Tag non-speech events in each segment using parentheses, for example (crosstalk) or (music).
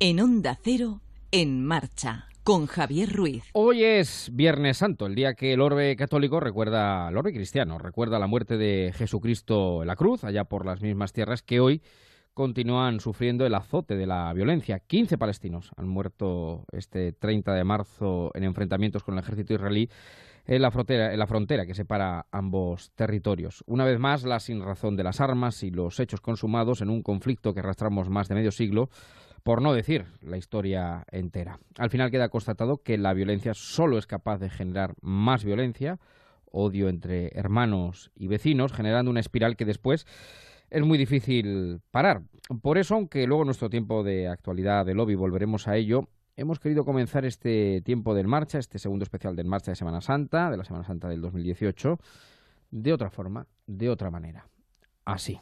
En Onda Cero, en marcha, con Javier Ruiz. Hoy es Viernes Santo, el día que el orbe católico recuerda, el orbe cristiano, recuerda la muerte de Jesucristo en la cruz, allá por las mismas tierras que hoy continúan sufriendo el azote de la violencia. 15 palestinos han muerto este 30 de marzo en enfrentamientos con el ejército israelí en la frontera, en la frontera que separa ambos territorios. Una vez más, la sinrazón de las armas y los hechos consumados en un conflicto que arrastramos más de medio siglo por no decir la historia entera. Al final queda constatado que la violencia solo es capaz de generar más violencia, odio entre hermanos y vecinos, generando una espiral que después es muy difícil parar. Por eso, aunque luego en nuestro tiempo de actualidad de lobby volveremos a ello, hemos querido comenzar este tiempo del marcha, este segundo especial del marcha de Semana Santa, de la Semana Santa del 2018, de otra forma, de otra manera. Así.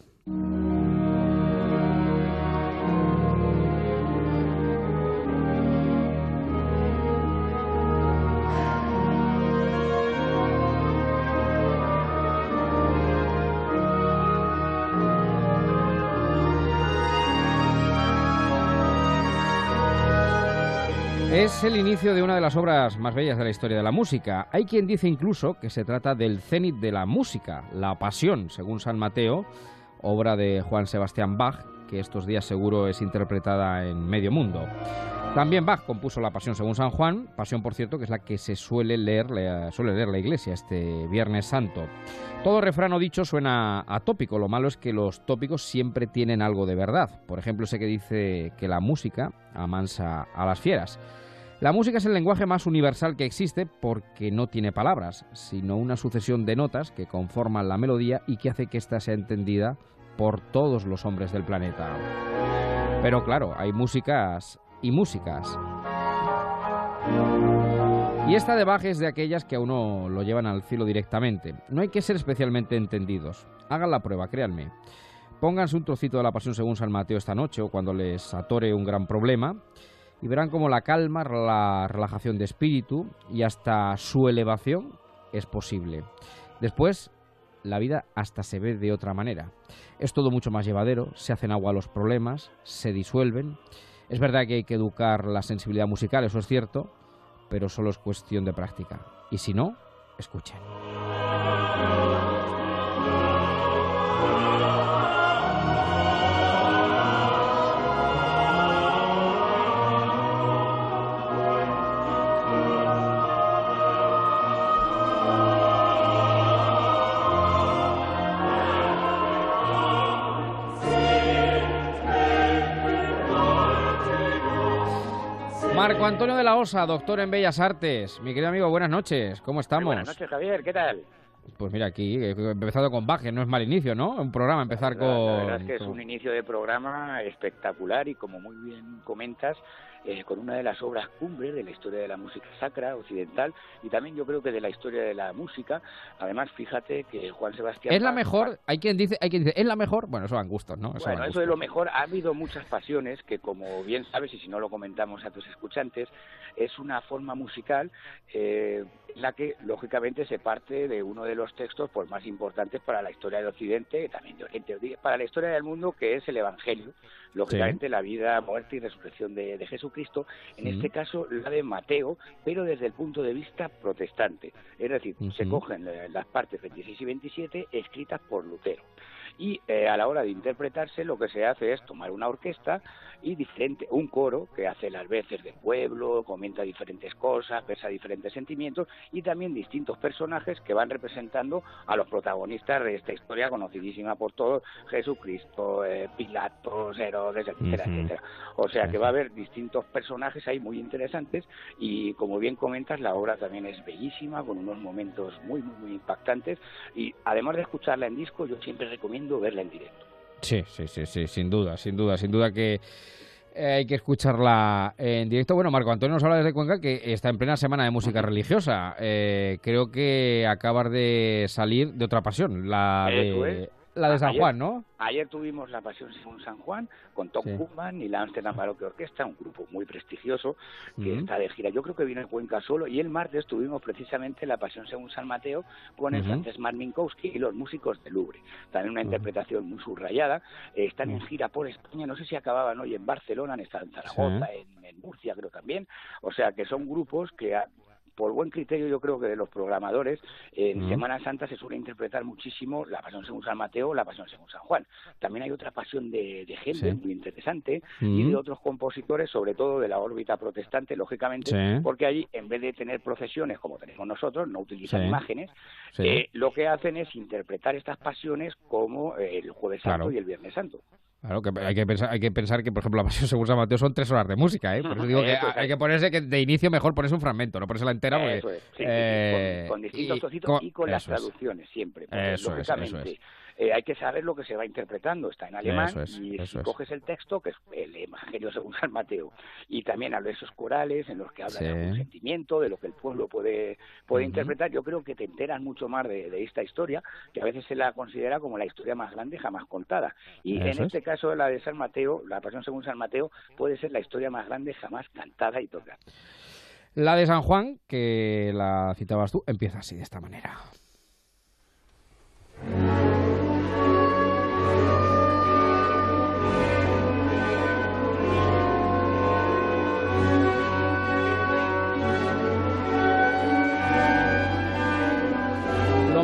Es el inicio de una de las obras más bellas de la historia de la música. Hay quien dice incluso que se trata del cenit de la música, la pasión, según San Mateo, obra de Juan Sebastián Bach, que estos días seguro es interpretada en medio mundo. También Bach compuso la Pasión según San Juan, pasión por cierto que es la que se suele leer, la Iglesia este Viernes Santo. Todo refrán o dicho suena atópico, lo malo es que los tópicos siempre tienen algo de verdad. Por ejemplo, ese que dice que la música amansa a las fieras. La música es el lenguaje más universal que existe porque no tiene palabras, sino una sucesión de notas que conforman la melodía y que hace que ésta sea entendida por todos los hombres del planeta. Pero claro, hay músicas y músicas. Y esta de Bach es de aquellas que a uno lo llevan al cielo directamente. No hay que ser especialmente entendidos. Hagan la prueba, créanme. Pónganse un trocito de la Pasión según San Mateo esta noche o cuando les atore un gran problema y verán como la calma, la relajación de espíritu y hasta su elevación es posible. Después, la vida hasta se ve de otra manera. Es todo mucho más llevadero, se hacen agua los problemas, se disuelven. Es verdad que hay que educar la sensibilidad musical, eso es cierto, pero solo es cuestión de práctica. Y si no, escuchen. Marco Antonio de la Osa, doctor en Bellas Artes. Mi querido amigo, buenas noches. ¿Cómo estamos? buenas noches, Javier. ¿Qué tal? Pues mira, aquí he empezado con Bach, no es mal inicio, ¿no? Un programa, empezar con... La verdad es que es un inicio de programa espectacular y como muy bien comentas, eh, con una de las obras cumbres de la historia de la música sacra occidental y también yo creo que de la historia de la música. Además, fíjate que Juan Sebastián... Es la mejor, hay quien dice, hay quien dice, es la mejor, bueno, eso van gustos, ¿no? bueno, eso de lo mejor, ha habido muchas pasiones que como bien sabes y si no lo comentamos a tus escuchantes, es una forma musical eh, la que lógicamente se parte de uno de los textos pues, más importantes para la historia del Occidente y también de Oriente, para la historia del mundo que es el Evangelio, lógicamente la vida, muerte y resurrección de, de Jesucristo, en este caso la de Mateo, pero desde el punto de vista protestante. Es decir, se cogen eh, las partes 26 y 27 escritas por Lutero y eh, a la hora de interpretarse lo que se hace es tomar una orquesta y diferente un coro que hace las veces del pueblo, comenta diferentes cosas, versa diferentes sentimientos y también distintos personajes que van representando a los protagonistas de esta historia conocidísima por todos, Jesucristo, eh, Pilatos, Herodes, etcétera, etcétera. O sea que va a haber distintos personajes ahí muy interesantes y como bien comentas la obra también es bellísima con unos momentos muy muy, muy impactantes y además de escucharla en disco yo siempre recomiendo verla en directo. Sí, sí, sí, sí, sin duda, sin duda, sin duda que eh, hay que escucharla en directo. Bueno, Marco Antonio nos habla desde Cuenca que está en plena semana de música religiosa. Eh, creo que acabas de salir de otra pasión, la de la de San Juan, ¿no? Ayer tuvimos la Pasión según San Juan con Tom sí. y la Amsterdam Baroque Orquesta, un grupo muy prestigioso que está de gira. Yo creo que viene en Cuenca solo y el martes tuvimos precisamente la Pasión según San Mateo con el francés Mark Minkowski y los músicos de Louvre. También una interpretación muy subrayada. Eh, están en gira por España, no sé si acababan hoy en Barcelona, en Zaragoza, en, en Murcia creo también. O sea que son grupos que por buen criterio yo creo que de los programadores, en Semana Santa se suele interpretar muchísimo la Pasión según San Mateo, la Pasión según San Juan. También hay otra pasión de, de gente muy interesante y de otros compositores, sobre todo de la órbita protestante, lógicamente, porque allí en vez de tener procesiones como tenemos nosotros, no utilizan imágenes, eh, lo que hacen es interpretar estas pasiones como el Jueves Santo y el Viernes Santo. Claro, que hay que pensar, hay que pensar que, por ejemplo, la Pasión según San Mateo son tres horas de música, ¿eh? Por eso digo (laughs) que hay que ponerse que de inicio mejor ponerse un fragmento, no ponerse la entera porque... Eh, con, distintos trocitos y con, las traducciones siempre. Eso lógicamente, es, eh, hay que saber lo que se va interpretando. Está en alemán y si coges el texto, que es el Evangelio según San Mateo, y también habla de esos corales en los que habla de algún sentimiento, de lo que el pueblo puede, puede interpretar, yo creo que te enteras mucho más de, esta historia, que a veces se la considera como la historia más grande jamás contada. Y en este caso, la de San Mateo, la Pasión según San Mateo, puede ser la historia más grande jamás cantada y tocada. La de San Juan, que la citabas tú, empieza así, de esta manera.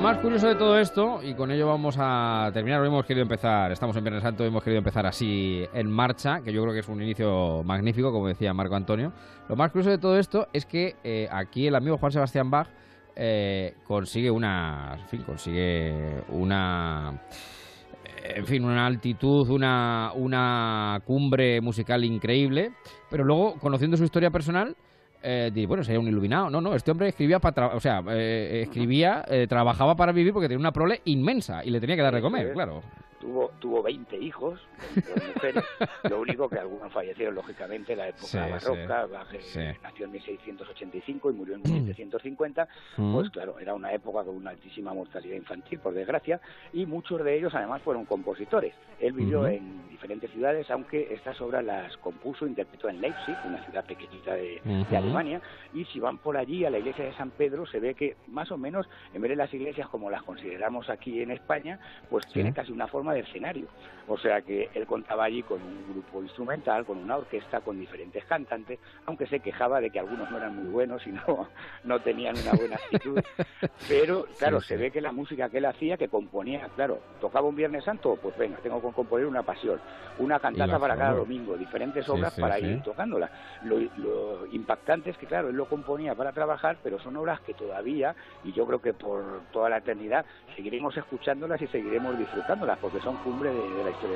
Más curioso de todo esto, y con ello vamos a terminar, hoy hemos querido empezar, estamos en Viernes Santo, hemos querido empezar así en marcha, que yo creo que es un inicio magnífico, como decía Marco Antonio. Lo más curioso de todo esto es que eh, aquí el amigo Juan Sebastián Bach eh, consigue una, en fin, consigue una en fin, una altitud, una, una cumbre musical increíble, pero luego, conociendo su historia personal, eh, bueno, sería un iluminado. No, no, este hombre escribía para, o sea, eh, escribía, eh, trabajaba para vivir porque tenía una prole inmensa y le tenía que dar de comer, claro tuvo, tuvo 20 hijos, mujeres, (laughs) lo único que algunos fallecieron lógicamente en la época barroca, nació en 1685 y murió en 1750, mm. pues claro, era una época con una altísima mortalidad infantil, por desgracia, y muchos de ellos además fueron compositores. Él vivió en diferentes ciudades, aunque estas obras las compuso, interpretó en Leipzig, una ciudad pequeñita de, Alemania, y si van por allí a la iglesia de San Pedro, se ve que más o menos, en vez de las iglesias como las consideramos aquí en España, pues tiene casi una forma de escenario. O sea que él contaba allí con un grupo instrumental, con una orquesta, con diferentes cantantes, aunque se quejaba de que algunos no eran muy buenos y no, (laughs) no tenían una buena actitud. (laughs) Pero claro, se ve que la música que él hacía, que componía, claro, tocaba un Viernes Santo, pues venga, tengo que componer una pasión, una cantata para cada domingo, diferentes obras para ir tocándola. Lo, lo impactante es que, claro, él lo componía para trabajar, pero son obras que todavía, y yo creo que por toda la eternidad, seguiremos escuchándolas y seguiremos disfrutándolas, porque son cumbre de, la historia mi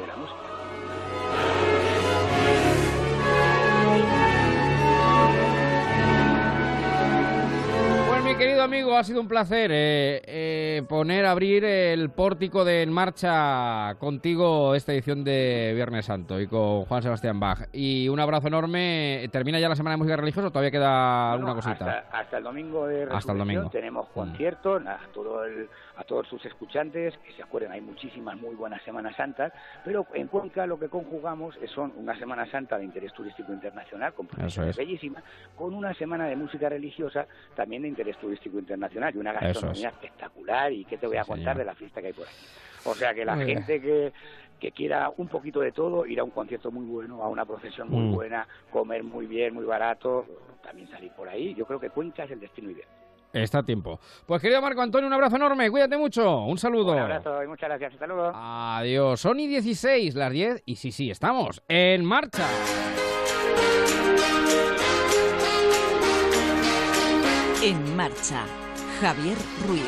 querido amigo, ha sido un placer eh, eh, poner, abrir el pórtico de En Marcha contigo esta edición de Viernes Santo y con Juan Sebastián Bach. Y un abrazo enorme. ¿Termina ya la Semana de Música Religiosa o todavía queda alguna cosita? Hasta, el domingo de hasta el domingo. tenemos mm. conciertos, todo el a todos sus escuchantes, que se acuerden, hay muchísimas muy buenas Semanas Santas, pero en Cuenca lo que conjugamos son una Semana Santa de interés turístico internacional, con es. bellísimas, con una semana de música religiosa también de interés turístico internacional y una gastronomía espectacular y qué te voy a contar de la fiesta que hay por aquí. O sea que la gente que, que quiera un poquito de todo, ir a un concierto muy bueno, a una procesión muy mm. buena, comer muy bien, muy barato, también salir por ahí. Yo creo que Cuenca es el destino ideal. Está a tiempo. Pues querido Marco Antonio, un abrazo enorme, cuídate mucho, un saludo. Un abrazo y muchas gracias, hasta luego. Adiós, Sony 16, las 10 y sí, sí, estamos en marcha. En marcha, Javier Ruiz.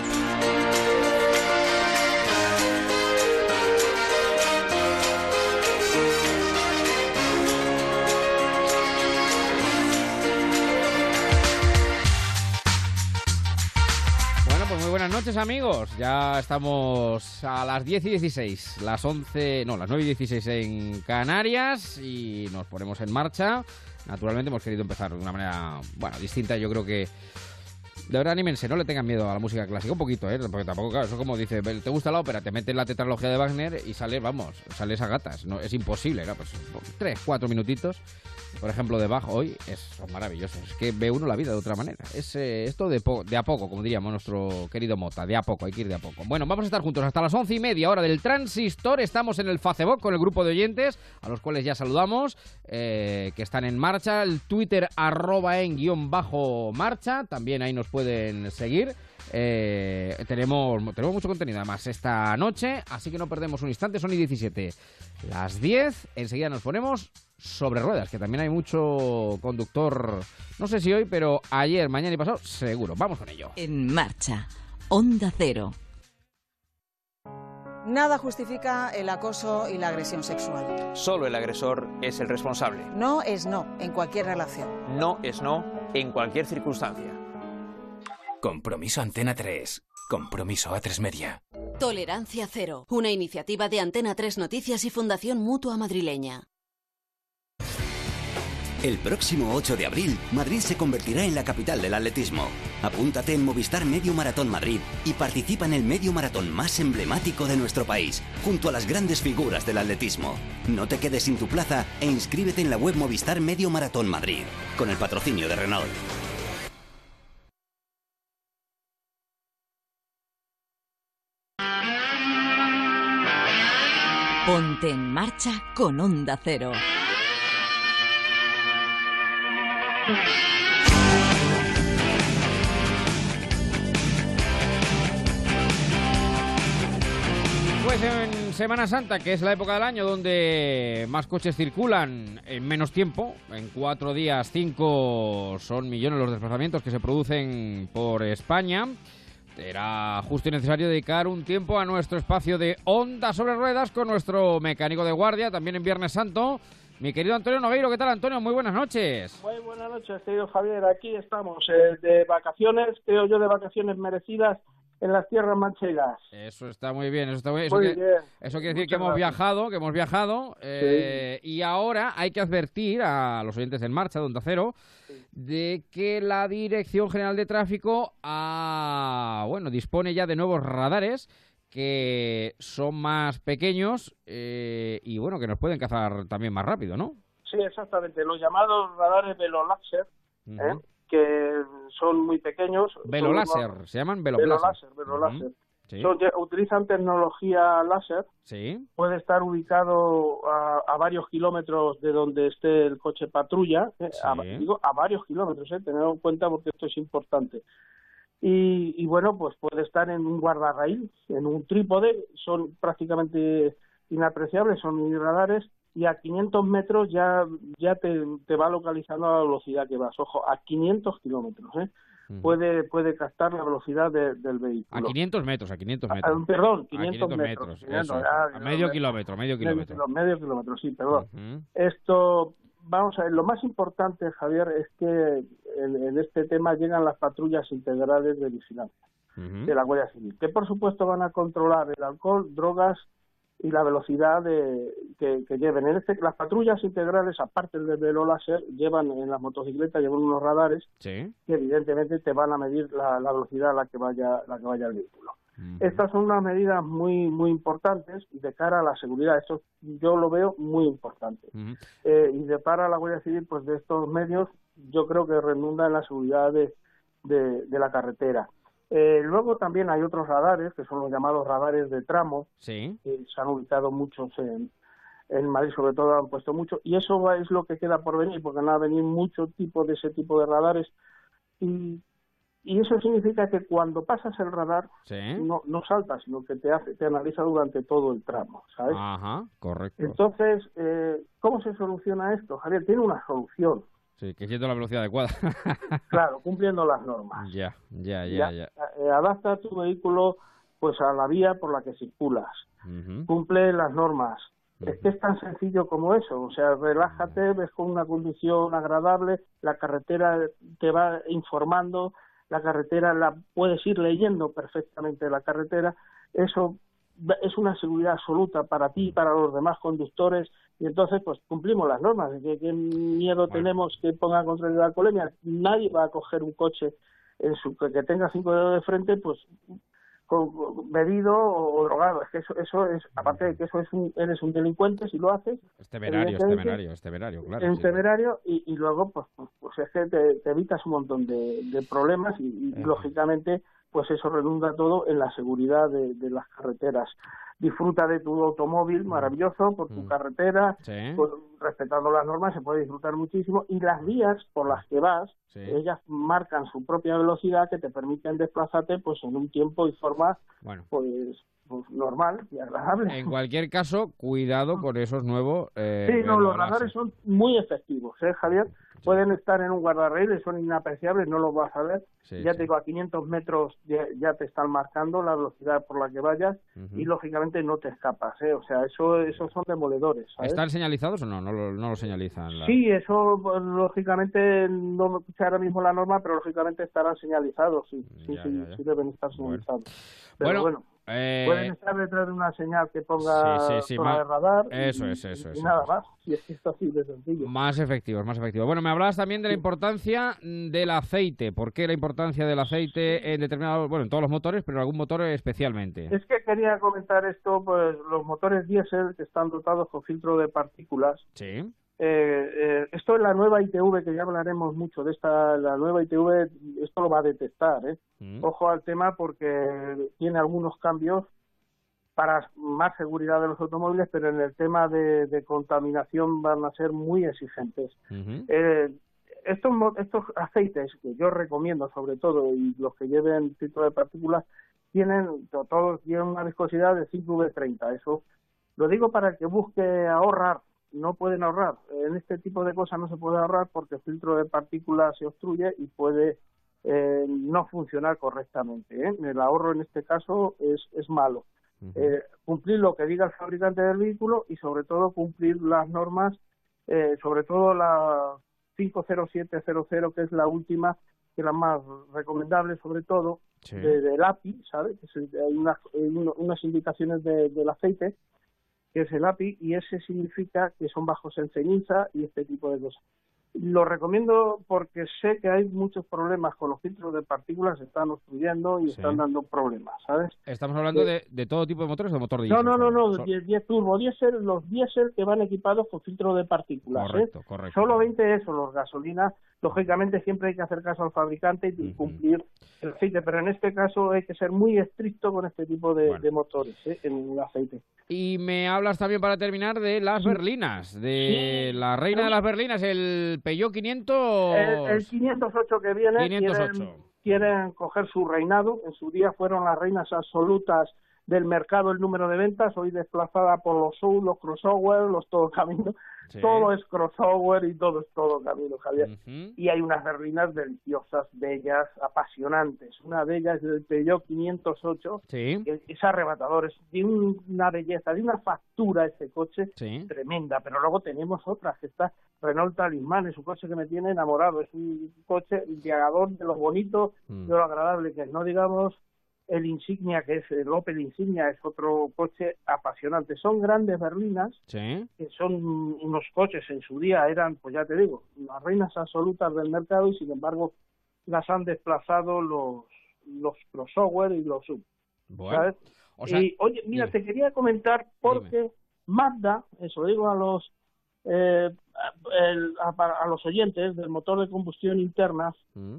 buenas noches amigos. Ya estamos a las 10 y 16, las 11, no, las 9 y 16 en Canarias y nos ponemos en marcha. Naturalmente hemos querido empezar de una manera, bueno, distinta. Yo creo que de verdad anímense, no le tengan miedo a la música clásica, un poquito, ¿eh? porque tampoco, claro, eso como dice, te gusta la ópera, te metes la tetralogía de Wagner y sales, vamos, sales a gatas, no, es imposible, ¿no? Pues tres, cuatro minutitos, por ejemplo, de Bach hoy, es, son maravillosos, es que ve uno la vida de otra manera, es eh, esto de, de a poco, como diríamos nuestro querido Mota, de a poco, hay que ir de a poco. Bueno, vamos a estar juntos hasta las once y media hora del Transistor, estamos en el Facebook con el grupo de oyentes, a los cuales ya saludamos, eh, que están en marcha, el Twitter arroba en guion bajo marcha, también ahí nos pueden seguir. Eh, tenemos, tenemos mucho contenido además esta noche, así que no perdemos un instante, son y 17. Las 10, enseguida nos ponemos sobre ruedas, que también hay mucho conductor, no sé si hoy, pero ayer, mañana y pasado, seguro. Vamos con ello. En marcha, Onda Cero. Nada justifica el acoso y la agresión sexual. Solo el agresor es el responsable. No es no en cualquier relación. No es no en cualquier circunstancia. Compromiso Antena 3. Compromiso A3 Media. Tolerancia Cero. Una iniciativa de Antena 3 Noticias y Fundación Mutua Madrileña. El próximo 8 de abril, Madrid se convertirá en la capital del atletismo. Apúntate en Movistar Medio Maratón Madrid y participa en el medio maratón más emblemático de nuestro país, junto a las grandes figuras del atletismo. No te quedes sin tu plaza e inscríbete en la web Movistar Medio Maratón Madrid, con el patrocinio de Renault. Ponte en marcha con Onda Cero. Pues en Semana Santa, que es la época del año donde más coches circulan en menos tiempo, en cuatro días, cinco son millones los desplazamientos que se producen por España. Era justo y necesario dedicar un tiempo a nuestro espacio de onda sobre ruedas con nuestro mecánico de guardia, también en Viernes Santo, mi querido Antonio Noveiro, ¿qué tal Antonio? Muy buenas noches. Muy buenas noches, querido Javier. Aquí estamos eh, de vacaciones, creo yo, de vacaciones merecidas en las tierras manchegas. Eso está muy bien, eso está muy, bien. Eso, quiere decir que hemos viajado, que hemos viajado, eh, y ahora hay que advertir a los oyentes en marcha de Onda Cero de que la Dirección General de Tráfico ha, bueno, dispone ya de nuevos radares que son más pequeños eh, y bueno, que nos pueden cazar también más rápido, ¿no? Sí, exactamente. Los llamados radares veloláser, ¿eh? Que son muy pequeños. Veloláser, se llaman veloláser. Veloláser, utilizan tecnología láser. Sí. Puede estar ubicado a, varios kilómetros de donde esté el coche patrulla. ¿eh? A, digo, a varios kilómetros, ¿eh? tener en cuenta porque esto es importante. Y, bueno, pues puede estar en un guardarraíl, en un trípode, son prácticamente inapreciables, son radares y a 500 metros ya, ya te, te va localizando a la velocidad que vas. Ojo, a 500 kilómetros, ¿eh? Puede, puede captar la velocidad del vehículo. A 500 metros, a 500 metros. perdón, 500, metros. a medio kilómetro, medio kilómetro. Medio, kilómetro, sí, perdón. Esto vamos a ver, lo más importante, Javier, es que en, este tema llegan las patrullas integrales de vigilancia de la Guardia Civil, que por supuesto van a controlar el alcohol, drogas y la velocidad de, que, lleven. En este, las patrullas integrales, aparte del velo láser, llevan en las motocicletas llevan unos radares que evidentemente te van a medir la, la, velocidad a la que vaya la que vaya el vehículo. Estas son unas medidas muy muy importantes de cara a la seguridad. Esto yo lo veo muy importante. eh, y de cara a la Guardia Civil, pues de estos medios, yo creo que redunda en la seguridad de, de, la carretera. Eh, luego también hay otros radares, que son los llamados radares de tramo, sí. que se han ubicado muchos en, en Madrid, sobre todo han puesto mucho, y eso es lo que queda por venir, porque van a venir muchos tipos de ese tipo de radares, y y eso significa que cuando pasas el radar no, no saltas, sino que te hace, te analiza durante todo el tramo, ¿sabes? Ajá, correcto. Entonces, eh, ¿cómo se soluciona esto, Javier? Tiene una solución. Sí, que siendo la velocidad adecuada. (laughs) claro, cumpliendo las normas. Ya, ya, ya, ya. Eh, adapta tu vehículo pues a la vía por la que circulas. Cumple las normas. Es que es tan sencillo como eso, o sea, relájate, ves con una condición agradable, la carretera te va informando, la carretera la puedes ir leyendo perfectamente la carretera, eso es una seguridad absoluta para ti y para los demás conductores y entonces pues cumplimos las normas. ¿Qué, qué miedo tenemos que pongan contra la alcoholemia? Nadie va a coger un coche en su que tenga cinco dedos de frente, pues bebido o, drogado. Es que eso, eso es, aparte de que eso es un, eres un delincuente si lo haces. Es temerario, es temerario, es temerario, claro. Es temerario y, y, luego, pues, pues, pues, es que te, evitas un montón de, de problemas y, lógicamente, pues eso redunda todo en la seguridad de, de las carreteras disfruta de tu automóvil maravilloso por tu mm. carretera, respetando las normas, se puede disfrutar muchísimo. Y las vías por las que vas, ellas marcan su propia velocidad que te permiten desplazarte pues en un tiempo y forma bueno. pues, pues normal y agradable. En cualquier caso, cuidado con esos nuevos... Eh, sí, no, los radares son muy efectivos, ¿eh, Javier? Pueden estar en un guardarraíles, son inapreciables, no los vas a ver. ya te digo, a 500 metros ya, te están marcando la velocidad por la que vayas y lógicamente no te escapas, ¿eh? O sea, eso esos son demoledores. ¿Están señalizados o no? No lo, no lo señalizan. Sí, eso pues, lógicamente no me escucha ahora mismo la norma, pero lógicamente estarán señalizados, sí, sí, sí, deben estar señalizados. Pero bueno eh, Pueden estar detrás de una señal que ponga sí, de radar. Eso es, eso es. Y nada más. Y es que esto así de sencillo. Más efectivo, más efectivo. Bueno, me hablabas también de la importancia del aceite. ¿Por qué la importancia del aceite en determinados, bueno, en todos los motores, pero en algún motor especialmente? Es que quería comentar esto, pues los motores diésel que están dotados con filtro de partículas. Sí eh, eh, esto es la nueva ITV, que ya hablaremos mucho de esta, la nueva ITV, esto lo va a detectar, ¿eh? Mm. Ojo al tema porque tiene algunos cambios para más seguridad de los automóviles, pero en el tema de, contaminación van a ser muy exigentes. eh, estos, estos aceites que yo recomiendo sobre todo y los que lleven filtro de partículas tienen todos tienen una viscosidad de 5V30 eso lo digo para que busque ahorrar no pueden ahorrar. En este tipo de cosas no se puede ahorrar porque el filtro de partículas se obstruye y puede eh, no funcionar correctamente. ¿eh? El ahorro en este caso es, es malo. eh, cumplir lo que diga el fabricante del vehículo y sobre todo cumplir las normas, eh, sobre todo la 50700 que es la última, que es la más recomendable sobre todo, del API, ¿sabes? hay unas, unas indicaciones del aceite que es el API, y ese significa que son bajos en ceniza y este tipo de cosas. Lo recomiendo porque sé que hay muchos problemas con los filtros de partículas, se están obstruyendo y están dando problemas, ¿sabes? Estamos hablando de, de, todo tipo de motores o de motor diésel. No, no, no, no, 10 turbo diésel, los diésel que van equipados con filtro de partículas. ¿eh? Correcto, correcto. Solo 20 eso, los gasolinas, lógicamente siempre hay que hacer caso al fabricante y cumplir el aceite, pero en este caso hay que ser muy estricto con este tipo de, motores ¿eh? en el aceite. Y me hablas también para terminar de las berlinas, de la reina de las berlinas, el Peugeot 500... El, 508 que viene, Quieren, coger su reinado, en su día fueron las reinas absolutas del mercado el número de ventas, hoy desplazada por los sub, los crossover, los todo camino, todo es crossover y todo es todo camino, Javier. Y hay unas berlinas deliciosas, bellas, apasionantes. Una de ellas es el Peugeot 508, que es arrebatador, es de una belleza, de una factura ese coche tremenda. Pero luego tenemos otras, que está Renault Talisman, es un coche que me tiene enamorado, es un coche diagador de lo bonito, mm. de lo agradable que es, no digamos el Insignia, que es el Opel Insignia, es otro coche apasionante. Son grandes berlinas, que son unos coches en su día, eran, pues ya te digo, las reinas absolutas del mercado y sin embargo las han desplazado los, los crossover y los sub. y oye, mira, te quería comentar porque Mazda, eso digo a los eh, a, los oyentes del motor de combustión interna, mm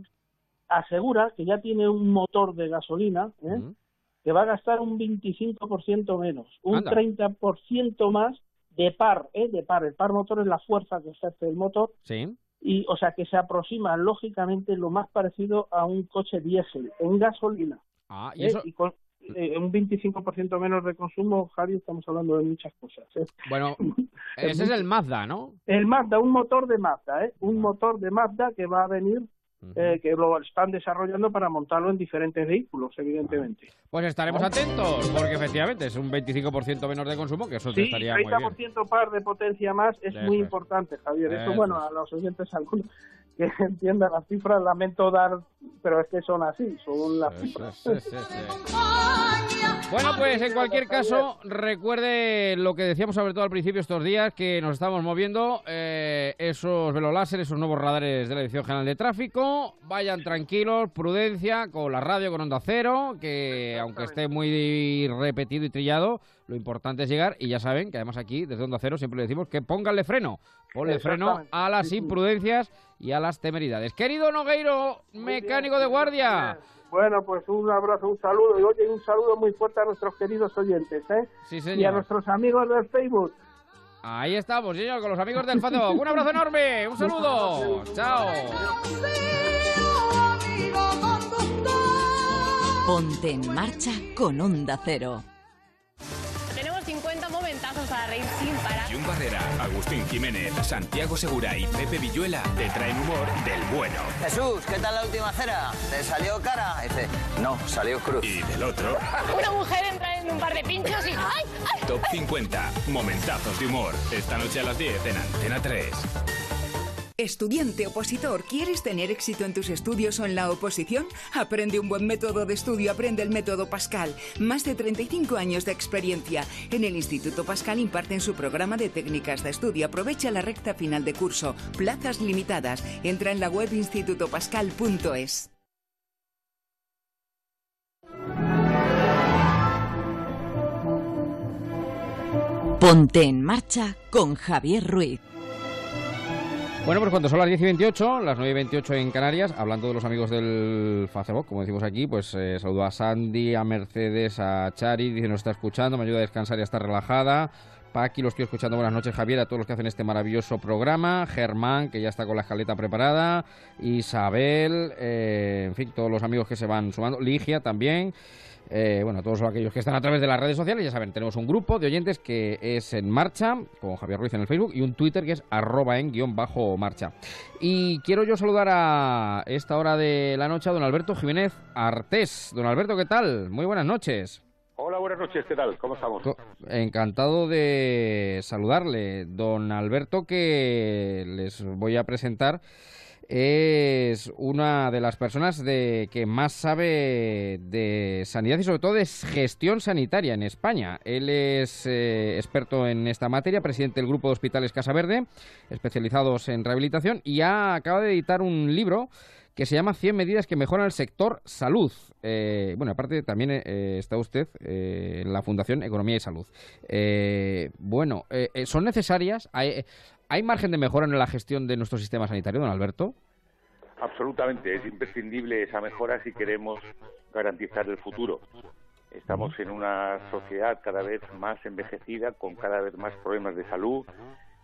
asegura que ya tiene un motor de gasolina ¿eh? que va a gastar un 25% menos, un 30% más de par, ¿eh? de par. El par motor es la fuerza que ejerce el motor. Sí. Y, o sea, que se aproxima lógicamente lo más parecido a un coche diésel en gasolina. Ah, y ¿eh? eso... con eh, un 25% menos de consumo, Javi, estamos hablando de muchas cosas. ¿eh? Bueno, (laughs) ese es el Mazda, ¿no? El Mazda, un motor de Mazda, ¿eh? Un motor de Mazda que va a venir eh, que lo están desarrollando para montarlo en diferentes vehículos, evidentemente. Pues estaremos atentos, porque efectivamente es un 25% menos de consumo, que eso sí, estaría muy bien. par de potencia más es muy importante, Javier. Eso, bueno, a los oyentes (laughs) algunos que entiendan las cifras, lamento dar, pero es que son así, son las cifras. Bueno, pues en cualquier caso, recuerde lo que decíamos sobre todo al principio estos días, que nos estamos moviendo, eh, esos veloláser, esos nuevos radares de la Dirección General de Tráfico, vayan tranquilos, prudencia, con la radio, con Onda Cero, que aunque esté muy repetido y trillado, lo importante es llegar. Y ya saben que además aquí, desde Onda Cero, siempre le decimos que pónganle freno, ponle freno a las imprudencias y a las temeridades. Querido Nogueiro, mecánico de guardia. Bueno, pues un abrazo, un saludo y oye, un saludo muy fuerte a nuestros queridos oyentes, ¿eh? Sí, señor. Y a nuestros amigos del Facebook. Ahí estamos, señor, con los amigos del Facebook. Un abrazo enorme, un saludo. Chao. Ponte en marcha con Onda Cero. Tenemos 50 momentazos para reír sin parar. Jun Barrera, Agustín Jiménez, Santiago Segura y Pepe Villuela te traen humor del bueno. Jesús, ¿qué tal la última cera? ¿Te salió cara? Dice, no, salió cruz. Y del otro, Una mujer entra en un par de pinchos y ¡ay! ¡ay! Top 50, momentazos de humor. Esta noche a las 10 en Antena 3. Estudiante opositor, ¿quieres tener éxito en tus estudios o en la oposición? Aprende un buen método de estudio, aprende el método Pascal. Más de 35 años de experiencia. En el Instituto Pascal imparten su programa de técnicas de estudio. Aprovecha la recta final de curso. Plazas limitadas. Entra en la web institutopascal.es. Ponte en marcha con Javier Ruiz. Bueno, pues cuando son las 10 y 28, las 9 y 28 en Canarias, hablando de los amigos del Facebook, como decimos aquí, pues eh, saludo a Sandy, a Mercedes, a Chari, dice nos está escuchando, me ayuda a descansar y a estar relajada. Paqui, lo estoy escuchando. Buenas noches, Javier, a todos los que hacen este maravilloso programa. Germán, que ya está con la escaleta preparada. Isabel, eh, en fin, todos los amigos que se van sumando. Ligia también. Eh, bueno, todos aquellos que están a través de las redes sociales, ya saben, tenemos un grupo de oyentes que es en marcha, con Javier Ruiz en el Facebook, y un Twitter que es arroba en guion bajo marcha. Y quiero yo saludar a esta hora de la noche a don Alberto Jiménez Artés. Don Alberto, ¿qué tal? Muy buenas noches. Hola, buenas noches, ¿qué tal? ¿Cómo estamos? Encantado de saludarle. Don Alberto, que les voy a presentar, es una de las personas de que más sabe de sanidad y sobre todo de gestión sanitaria en España. Él es eh, experto en esta materia, presidente del grupo de hospitales Casa Verde, especializados en rehabilitación y ha, acaba de editar un libro que se llama 100 medidas que mejoran el sector salud. Eh, bueno, aparte también eh, está usted en la Fundación Economía y Salud. Bueno, ¿son necesarias? ¿Hay, ¿Hay margen de mejora en la gestión de nuestro sistema sanitario, don Alberto? Absolutamente, es imprescindible esa mejora si queremos garantizar el futuro. Estamos en una sociedad cada vez más envejecida, con cada vez más problemas de salud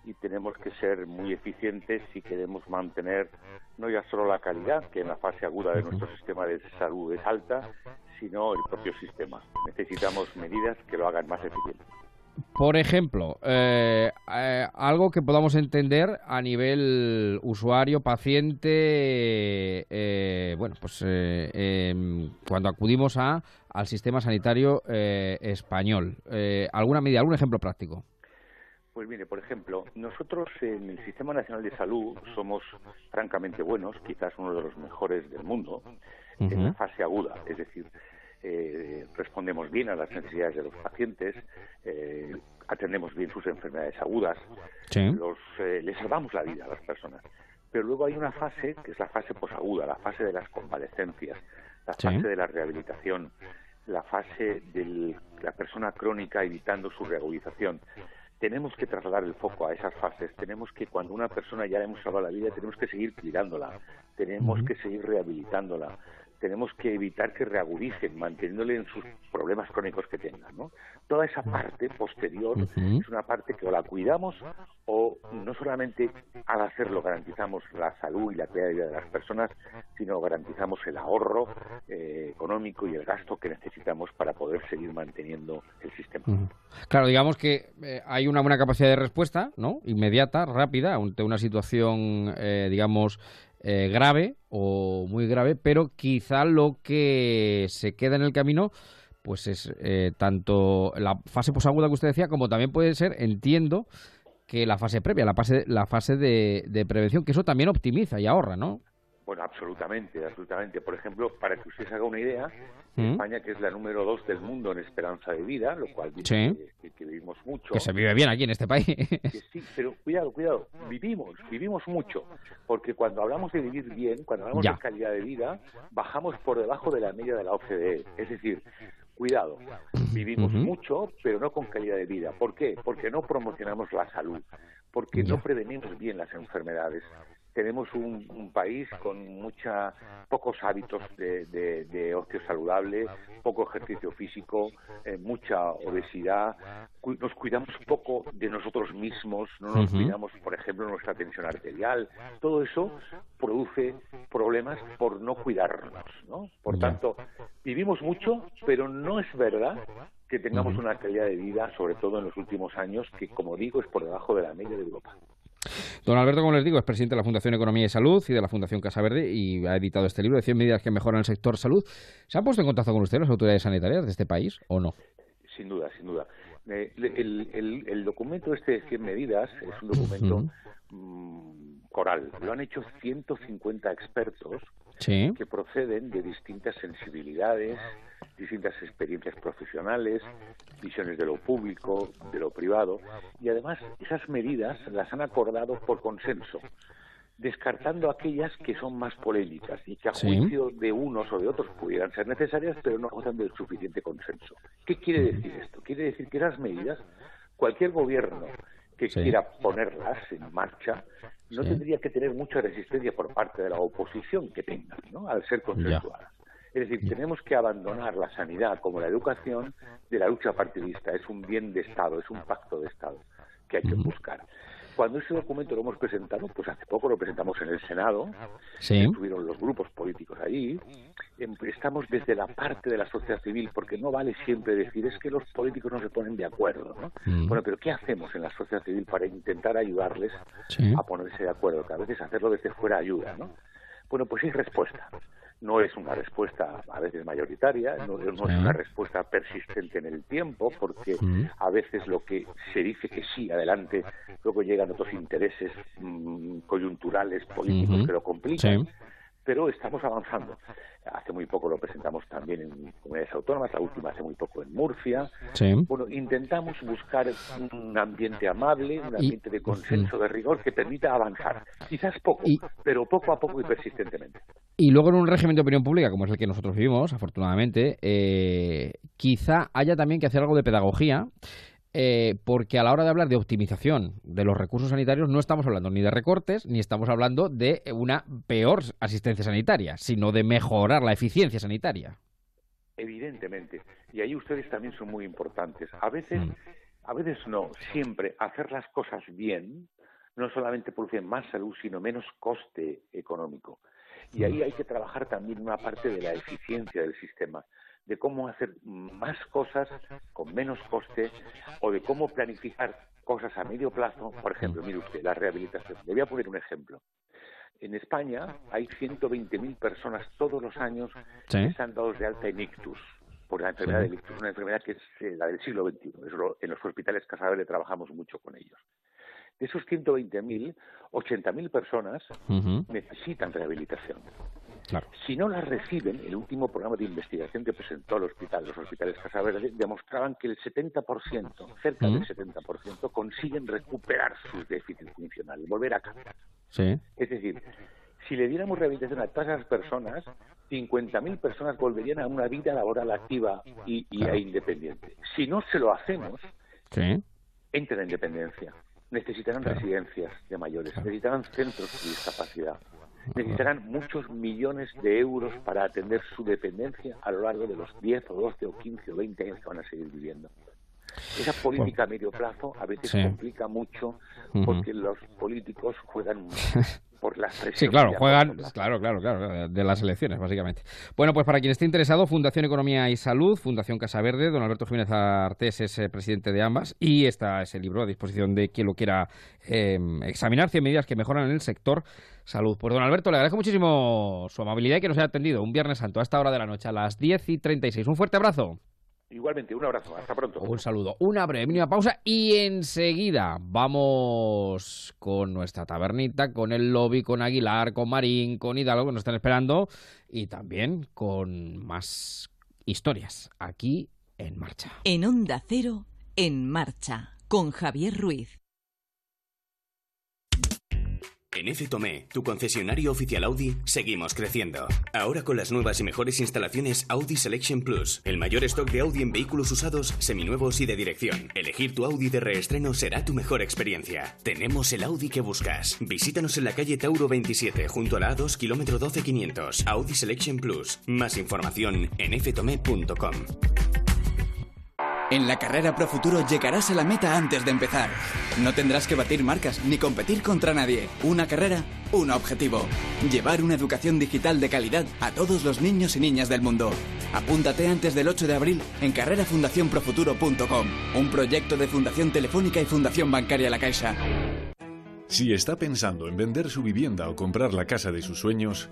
y tenemos que ser muy eficientes si queremos mantener no ya solo la calidad, que en la fase aguda de nuestro sistema de salud es alta, sino el propio sistema. Necesitamos medidas que lo hagan más eficiente. Por ejemplo, eh, eh, algo que podamos entender a nivel usuario, paciente, eh, bueno, pues eh, em, cuando acudimos a, al sistema sanitario eh, español. Eh, ¿Alguna medida, algún ejemplo práctico? Pues mire, por ejemplo, nosotros en el Sistema Nacional de Salud somos francamente buenos, quizás uno de los mejores del mundo, en la fase aguda, es decir, eh, respondemos bien a las necesidades de los pacientes, eh, atendemos bien sus enfermedades agudas, los, eh, les salvamos la vida a las personas. Pero luego hay una fase que es la fase posaguda, la fase de las convalecencias, la Sí. fase de la rehabilitación, la fase de la persona crónica evitando su reagudización. Tenemos que trasladar el foco a esas fases. Tenemos que, cuando una persona ya le hemos salvado la vida, tenemos que seguir cuidándola. Tenemos que seguir rehabilitándola. Tenemos que evitar que reagudicen, manteniéndole en sus problemas crónicos que tengan. ¿no? Toda esa parte posterior es una parte que o la cuidamos o no solamente al hacerlo garantizamos la salud y la calidad de vida de las personas, sino garantizamos el ahorro eh, económico y el gasto que necesitamos para poder seguir manteniendo el sistema. Claro, digamos que eh, hay una buena capacidad de respuesta, ¿no? Inmediata, rápida, ante una situación, eh, digamos, eh, grave o muy grave, pero quizá lo que se queda en el camino, pues es eh, tanto la fase posaguda que usted decía, como también puede ser, entiendo, que la fase previa, la fase, la fase de, de prevención, que eso también optimiza y ahorra, ¿no? Bueno, absolutamente, absolutamente. Por ejemplo, para que usted se haga una idea, ¿Mm? España, que es la número dos del mundo en esperanza de vida, lo cual dice que, vivimos mucho. Que se vive bien aquí en este país. sí, pero cuidado, cuidado, vivimos, vivimos mucho, porque cuando hablamos de vivir bien, cuando hablamos de calidad de vida, bajamos por debajo de la media de la OCDE. Es decir, cuidado, vivimos mucho, pero no con calidad de vida. ¿Por qué? Porque no promocionamos la salud, porque no prevenimos bien las enfermedades tenemos un, país con mucha pocos hábitos de, ocio saludable, poco ejercicio físico, eh, mucha obesidad, nos cuidamos poco de nosotros mismos, no nos cuidamos, por ejemplo, nuestra tensión arterial, todo eso produce problemas por no cuidarnos, ¿no? Por tanto, vivimos mucho, pero no es verdad que tengamos una calidad de vida, sobre todo en los últimos años, que como digo es por debajo de la media de Europa. Don Alberto, como les digo, es presidente de la Fundación Economía y Salud y de la Fundación Casa Verde y ha editado este libro de 100 medidas que mejoran el sector salud. ¿Se han puesto en contacto con usted las autoridades sanitarias de este país o no? Sin duda, sin duda. Eh, el, documento este de 100 medidas es un documento mm, coral. Lo han hecho 150 expertos que proceden de distintas sensibilidades, distintas experiencias profesionales, visiones de lo público, de lo privado, y además esas medidas las han acordado por consenso, descartando aquellas que son más polémicas y que a juicio de unos o de otros pudieran ser necesarias, pero no gozan del suficiente consenso. ¿Qué quiere decir esto? Quiere decir que esas medidas, cualquier gobierno que quiera ponerlas en marcha, no tendría que tener mucha resistencia por parte de la oposición que tengan, ¿no? al ser consensuadas. Es decir, tenemos que abandonar la sanidad como la educación de la lucha partidista. Es un bien de Estado, es un pacto de Estado que hay que buscar. Cuando ese documento lo hemos presentado, pues hace poco lo presentamos en el Senado, estuvieron los grupos políticos ahí, em, estamos desde la parte de la sociedad civil, porque no vale siempre decir es que los políticos no se ponen de acuerdo, ¿no? Bueno, pero ¿qué hacemos en la sociedad civil para intentar ayudarles a ponerse de acuerdo? Que a veces hacerlo desde fuera ayuda, ¿no? Bueno, pues hay respuesta no es una respuesta a veces mayoritaria, no, es una respuesta persistente en el tiempo, porque a veces lo que se dice que sí, adelante, luego llegan otros intereses mm, coyunturales, políticos que lo complican pero estamos avanzando. Hace muy poco lo presentamos también en comunidades autónomas, la última hace muy poco en Murcia. Bueno, intentamos buscar un ambiente amable, un ambiente de consenso, de rigor que permita avanzar. Quizás poco, pero poco a poco y persistentemente. Y luego en un régimen de opinión pública como es el que nosotros vivimos, afortunadamente, eh, quizá haya también que hacer algo de pedagogía eh, porque a la hora de hablar de optimización de los recursos sanitarios no estamos hablando ni de recortes ni estamos hablando de una peor asistencia sanitaria, sino de mejorar la eficiencia sanitaria. Evidentemente, y ahí ustedes también son muy importantes. A veces, mm. a veces no, siempre hacer las cosas bien no solamente produce más salud, sino menos coste económico. Y ahí mm. hay que trabajar también una parte de la eficiencia del sistema de cómo hacer más cosas con menos coste o de cómo planificar cosas a medio plazo. Por ejemplo, mire usted, la rehabilitación. Le voy a poner un ejemplo. En España hay 120.000 personas todos los años que están dados de alta en ictus, por la enfermedad de ictus, una enfermedad que es eh, la del siglo XXI. en los hospitales Casabel trabajamos mucho con ellos. De esos 120.000, 80.000 personas necesitan rehabilitación. Si no las reciben, el último programa de investigación que presentó el hospital, los hospitales Casa Verde, demostraban que el 70%, cerca del 70%, consiguen recuperar sus déficits funcionales, volver a casa. Es decir, si le diéramos rehabilitación a todas esas personas, 50.000 personas volverían a una vida laboral activa y, independiente. Si no se lo hacemos, entran en dependencia. Necesitarán residencias de mayores, necesitarán centros de discapacidad necesitarán muchos millones de euros para atender su dependencia a lo largo de los 10 o 12 o 15 o 20 años que van a seguir viviendo. Esa política a medio plazo a veces complica mucho porque los políticos juegan (laughs) por las presiones. Sí, claro, juegan, claro, claro, claro, de las elecciones, básicamente. Bueno, pues para quien esté interesado, Fundación Economía y Salud, Fundación Casa Verde, don Alberto Jiménez Artés es eh, presidente de ambas y está ese libro a disposición de quien lo quiera eh, examinar, 100 medidas que mejoran en el sector salud. Pues don Alberto, le agradezco muchísimo su amabilidad y que nos haya atendido un Viernes Santo a esta hora de la noche, a las 10 y 36. Un fuerte abrazo. Igualmente, un abrazo, hasta pronto. Un saludo, una breve mínima pausa y enseguida vamos con nuestra tabernita, con el lobby, con Aguilar, con Marín, con Hidalgo que nos están esperando y también con más historias aquí en marcha. En Onda Cero, en marcha, con Javier Ruiz. En F Tomé, tu concesionario oficial Audi, seguimos creciendo. Ahora con las nuevas y mejores instalaciones Audi Selection Plus, el mayor stock de Audi en vehículos usados, seminuevos y de dirección. Elegir tu Audi de reestreno será tu mejor experiencia. Tenemos el Audi que buscas. Visítanos en la calle Tauro 27, junto a la A2, kilómetro 12500. Audi Selection Plus. Más información en ftome.com. En la carrera Pro Futuro llegarás a la meta antes de empezar. No tendrás que batir marcas ni competir contra nadie. Una carrera, un objetivo. Llevar una educación digital de calidad a todos los niños y niñas del mundo. Apúntate antes del 8 de abril en carrerafundacionprofuturo.com, un proyecto de Fundación Telefónica y Fundación Bancaria La Caixa. Si está pensando en vender su vivienda o comprar la casa de sus sueños,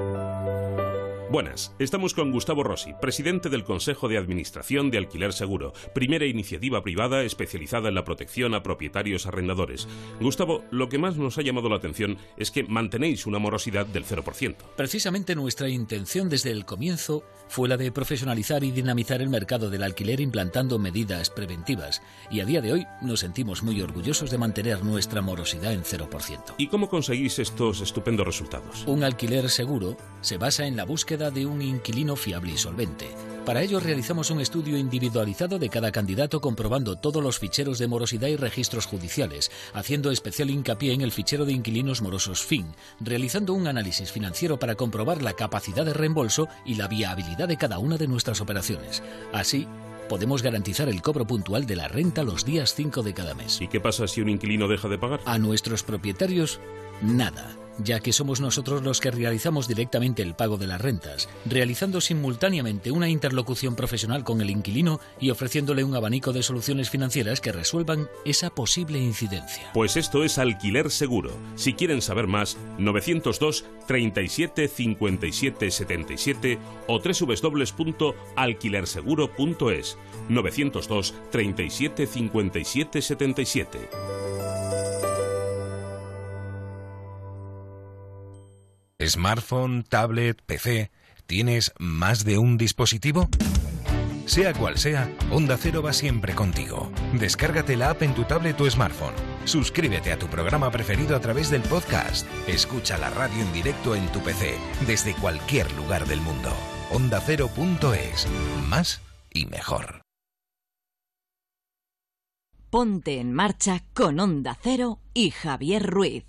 Buenas, estamos con Gustavo Rossi, presidente del Consejo de Administración de Alquiler Seguro, primera iniciativa privada especializada en la protección a propietarios arrendadores. Gustavo, lo que más nos ha llamado la atención es que mantenéis una morosidad del 0%. Precisamente nuestra intención desde el comienzo fue la de profesionalizar y dinamizar el mercado del alquiler implantando medidas preventivas, y a día de hoy nos sentimos muy orgullosos de mantener nuestra morosidad en 0%. ¿Y cómo conseguís estos estupendos resultados? Un alquiler seguro se basa en la búsqueda de un inquilino fiable y solvente. Para ello realizamos un estudio individualizado de cada candidato comprobando todos los ficheros de morosidad y registros judiciales, haciendo especial hincapié en el fichero de inquilinos morosos FIN, realizando un análisis financiero para comprobar la capacidad de reembolso y la viabilidad de cada una de nuestras operaciones. Así, podemos garantizar el cobro puntual de la renta los días 5 de cada mes. ¿Y qué pasa si un inquilino deja de pagar? A nuestros propietarios, nada ya que somos nosotros los que realizamos directamente el pago de las rentas, realizando simultáneamente una interlocución profesional con el inquilino y ofreciéndole un abanico de soluciones financieras que resuelvan esa posible incidencia. Pues esto es alquiler seguro. Si quieren saber más, 902 37 57 77 o www.alquilerseguro.es 902 37 57 77. Smartphone, tablet, PC. ¿Tienes más de un dispositivo? Sea cual sea, Onda Cero va siempre contigo. Descárgate la app en tu tablet o smartphone. Suscríbete a tu programa preferido a través del podcast. Escucha la radio en directo en tu PC, desde cualquier lugar del mundo. OndaCero.es. Más y mejor. Ponte en marcha con Onda Cero y Javier Ruiz.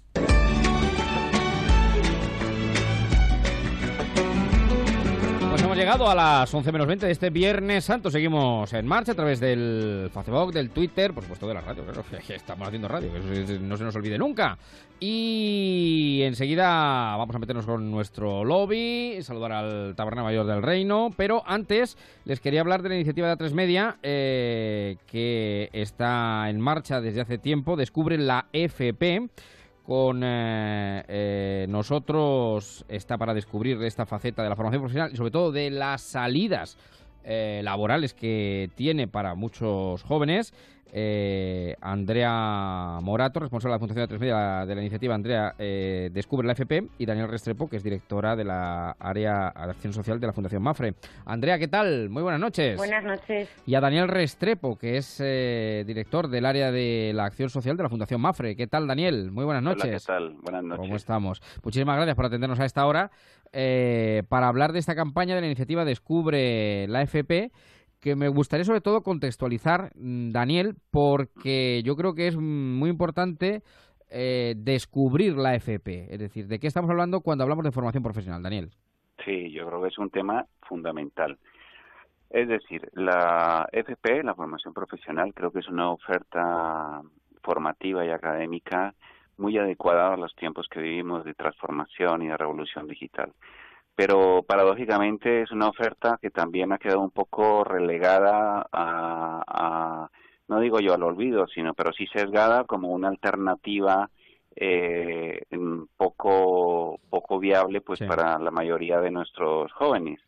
Llegado a las 11 menos 20 de este Viernes Santo. Seguimos en marcha a través del Facebook, del Twitter, por supuesto de la radio. Claro, (laughs) estamos haciendo radio, que no se nos olvide nunca. Y enseguida vamos a meternos con nuestro lobby, saludar al Taberna Mayor del Reino. Pero antes les quería hablar de la iniciativa de A3 Media, eh, que está en marcha desde hace tiempo. Descubre la FP con eh, eh, nosotros está para descubrir esta faceta de la formación profesional y sobre todo de las salidas eh, laborales que tiene para muchos jóvenes eh, Andrea Morato, responsable de la Fundación de Tres Media de la iniciativa Andrea eh, Descubre la FP, y Daniel Restrepo, que es directora de la área de acción social de la Fundación Mafre. Andrea, ¿qué tal? Muy buenas noches. Buenas noches. Y a Daniel Restrepo, que es eh, director del área de la acción social de la Fundación Mafre. ¿Qué tal, Daniel? Muy buenas noches. Hola, ¿qué tal? Buenas noches. ¿Cómo estamos? Muchísimas gracias por atendernos a esta hora para hablar de esta campaña de la iniciativa Descubre la FP que me gustaría sobre todo contextualizar, mm, Daniel, porque yo creo que es muy importante eh, descubrir la FP. Es decir, ¿de qué estamos hablando cuando hablamos de formación profesional, Daniel? Sí, yo creo que es un tema fundamental. Es decir, la FP, la formación profesional, creo que es una oferta formativa y académica muy adecuada a los tiempos que vivimos de transformación y de revolución digital. Pero paradójicamente es una oferta que también ha quedado un poco relegada a, no digo yo al olvido, sino pero sí sesgada como una alternativa eh, poco poco viable pues para la mayoría de nuestros jóvenes.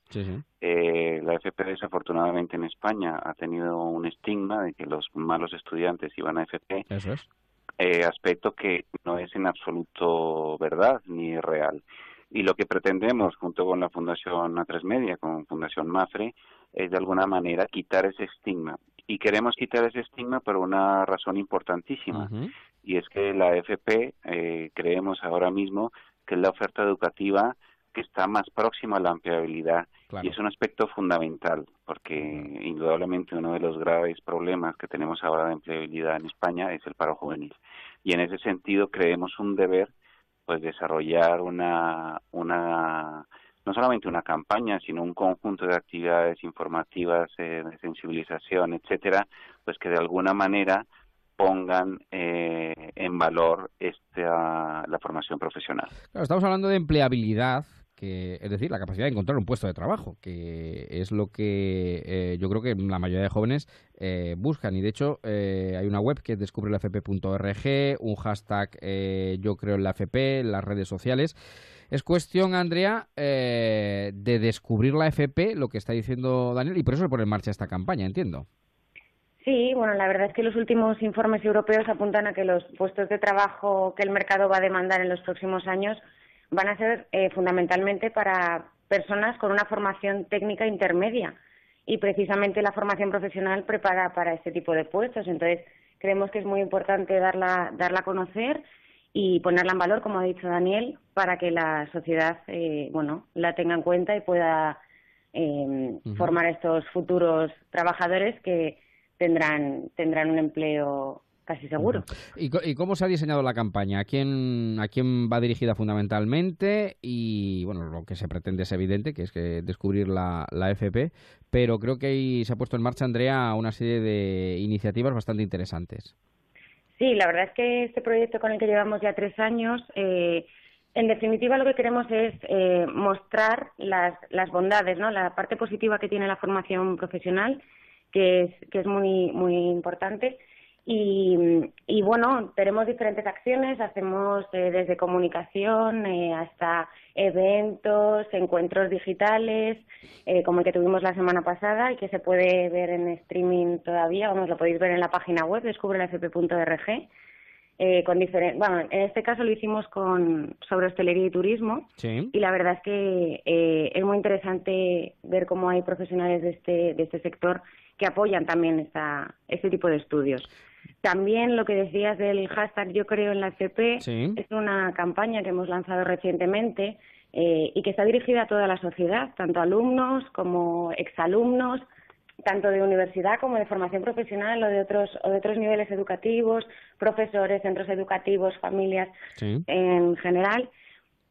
Eh, la FP desafortunadamente en España ha tenido un estigma de que los malos estudiantes iban a FP. Eso es. Eh, aspecto que no es en absoluto verdad ni real. Y lo que pretendemos, junto con la Fundación A3 Media, con Fundación Mafre, es de alguna manera quitar ese estigma. Y queremos quitar ese estigma por una razón importantísima, y es que la FP eh, creemos ahora mismo que es la oferta educativa que está más próxima a la empleabilidad y es un aspecto fundamental porque indudablemente uno de los graves problemas que tenemos ahora de empleabilidad en España es el paro juvenil. Y en ese sentido creemos un deber pues desarrollar una una no solamente una campaña sino un conjunto de actividades informativas eh, de sensibilización etcétera pues que de alguna manera pongan eh, en valor esta la formación profesional. estamos hablando de empleabilidad, es decir, la capacidad de encontrar un puesto de trabajo, que es lo que eh, yo creo que la mayoría de jóvenes eh, buscan. Y de hecho, hay una web que es descubrelafp.org, un hashtag yo creo en la FP, las redes sociales. Es cuestión, Andrea, de descubrir la FP, lo que está diciendo Daniel, y por eso se pone en marcha esta campaña, entiendo. Sí, bueno, la verdad es que los últimos informes europeos apuntan a que los puestos de trabajo que el mercado va a demandar en los próximos años van a ser eh, fundamentalmente para personas con una formación técnica intermedia y precisamente la formación profesional prepara para este tipo de puestos. Entonces, creemos que es muy importante darla, darla a conocer y ponerla en valor, como ha dicho Daniel, para que la sociedad, eh, bueno, la tenga en cuenta y pueda eh, formar estos futuros trabajadores que tendrán, tendrán un empleo casi seguro. ¿Y, cómo se ha diseñado la campaña? ¿A quién, ¿A quién va dirigida fundamentalmente? Y bueno, lo que se pretende es evidente, que es que descubrir la, la FP, pero creo que ahí se ha puesto en marcha, Andrea, una serie de iniciativas bastante interesantes. Sí, la verdad es que este proyecto con el que llevamos ya tres años, eh, en definitiva lo que queremos es eh, mostrar las, las bondades, ¿no? la parte positiva que tiene la formación profesional que es, que es muy, muy importante. Y, y bueno, tenemos diferentes acciones, hacemos eh, desde comunicación eh, hasta eventos, encuentros digitales, eh, como el que tuvimos la semana pasada y que se puede ver en streaming todavía, vamos, lo podéis ver en la página web, descubrelafp.org. Eh, con bueno, en este caso lo hicimos con sobre hostelería y turismo y la verdad es que eh, es muy interesante ver cómo hay profesionales de este de este sector que apoyan también esta, este tipo de estudios. También lo que decías del hashtag Yo creo en la FP es una campaña que hemos lanzado recientemente eh, y que está dirigida a toda la sociedad, tanto alumnos como exalumnos, tanto de universidad como de formación profesional o de otros, o de otros niveles educativos, profesores, centros educativos, familias en general.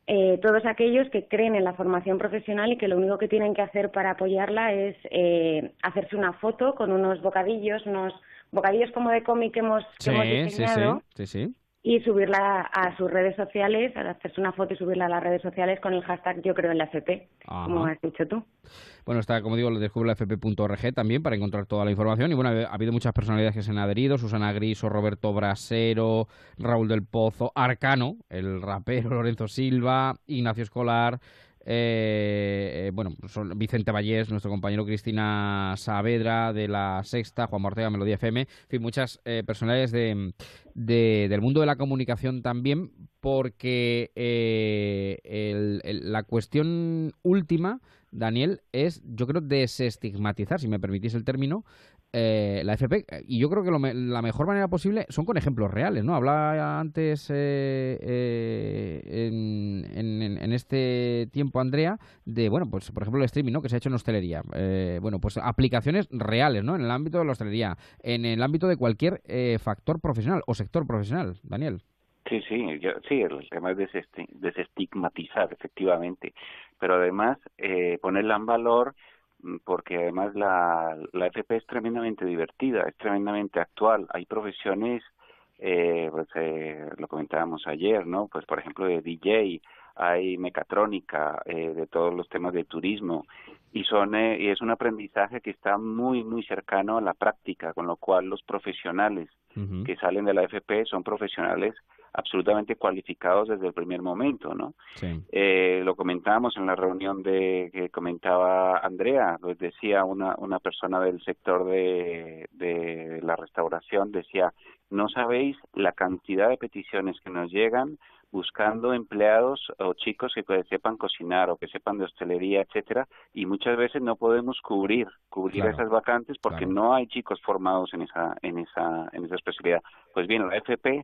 Eh, todos aquellos que creen en la formación profesional y que lo único que tienen que hacer para apoyarla es eh, hacerse una foto con unos bocadillos, unos bocadillos como de cómic que hemos, diseñado y subirla a sus redes sociales, hacerse una foto y subirla a las redes sociales con el hashtag yo creo en la FP, como has dicho tú. Bueno, está, como digo, lo descubre la fp.org también para encontrar toda la información. Y bueno, ha habido muchas personalidades que se han adherido: Susana Griso, Roberto Brasero, Raúl del Pozo, Arcano, el rapero (laughs) Lorenzo Silva, Ignacio Escolar, eh, bueno, son Vicente Vallés, nuestro compañero Cristina Saavedra de la Sexta, Juan Mortega, Melodía FM, en fin, muchas eh, personalidades de, del mundo de la comunicación también, porque eh, la cuestión última, Daniel, es, yo creo, desestigmatizar, si me permitís el término, eh, la FP, y yo creo que la mejor manera posible son con ejemplos reales, ¿no? Hablaba antes eh, eh, en, este tiempo, Andrea, de, bueno, pues por ejemplo el streaming, ¿no? Que se ha hecho en hostelería. bueno, pues aplicaciones reales, ¿no? En el ámbito de la hostelería, en el ámbito de cualquier factor profesional o sector profesional, Daniel. Sí, sí, sí, el tema es desestigmatizar, efectivamente, pero además ponerla en valor porque además la, la FP es tremendamente divertida, es tremendamente actual. Hay profesiones, eh, pues, eh, lo comentábamos ayer, ¿no? Pues por ejemplo de DJ, hay mecatrónica, eh, de todos los temas de turismo y son eh, y es un aprendizaje que está muy muy cercano a la práctica, con lo cual los profesionales que salen de la FP son profesionales absolutamente cualificados desde el primer momento, ¿no? Eh, lo comentábamos en la reunión de que comentaba Andrea, lo decía una una persona del sector de, de la restauración, decía no sabéis la cantidad de peticiones que nos llegan buscando empleados o chicos que sepan cocinar o que sepan de hostelería, etcétera, y muchas veces no podemos cubrir cubrir esas vacantes porque no hay chicos formados en esa en esa en esa especialidad. Pues bien, la FP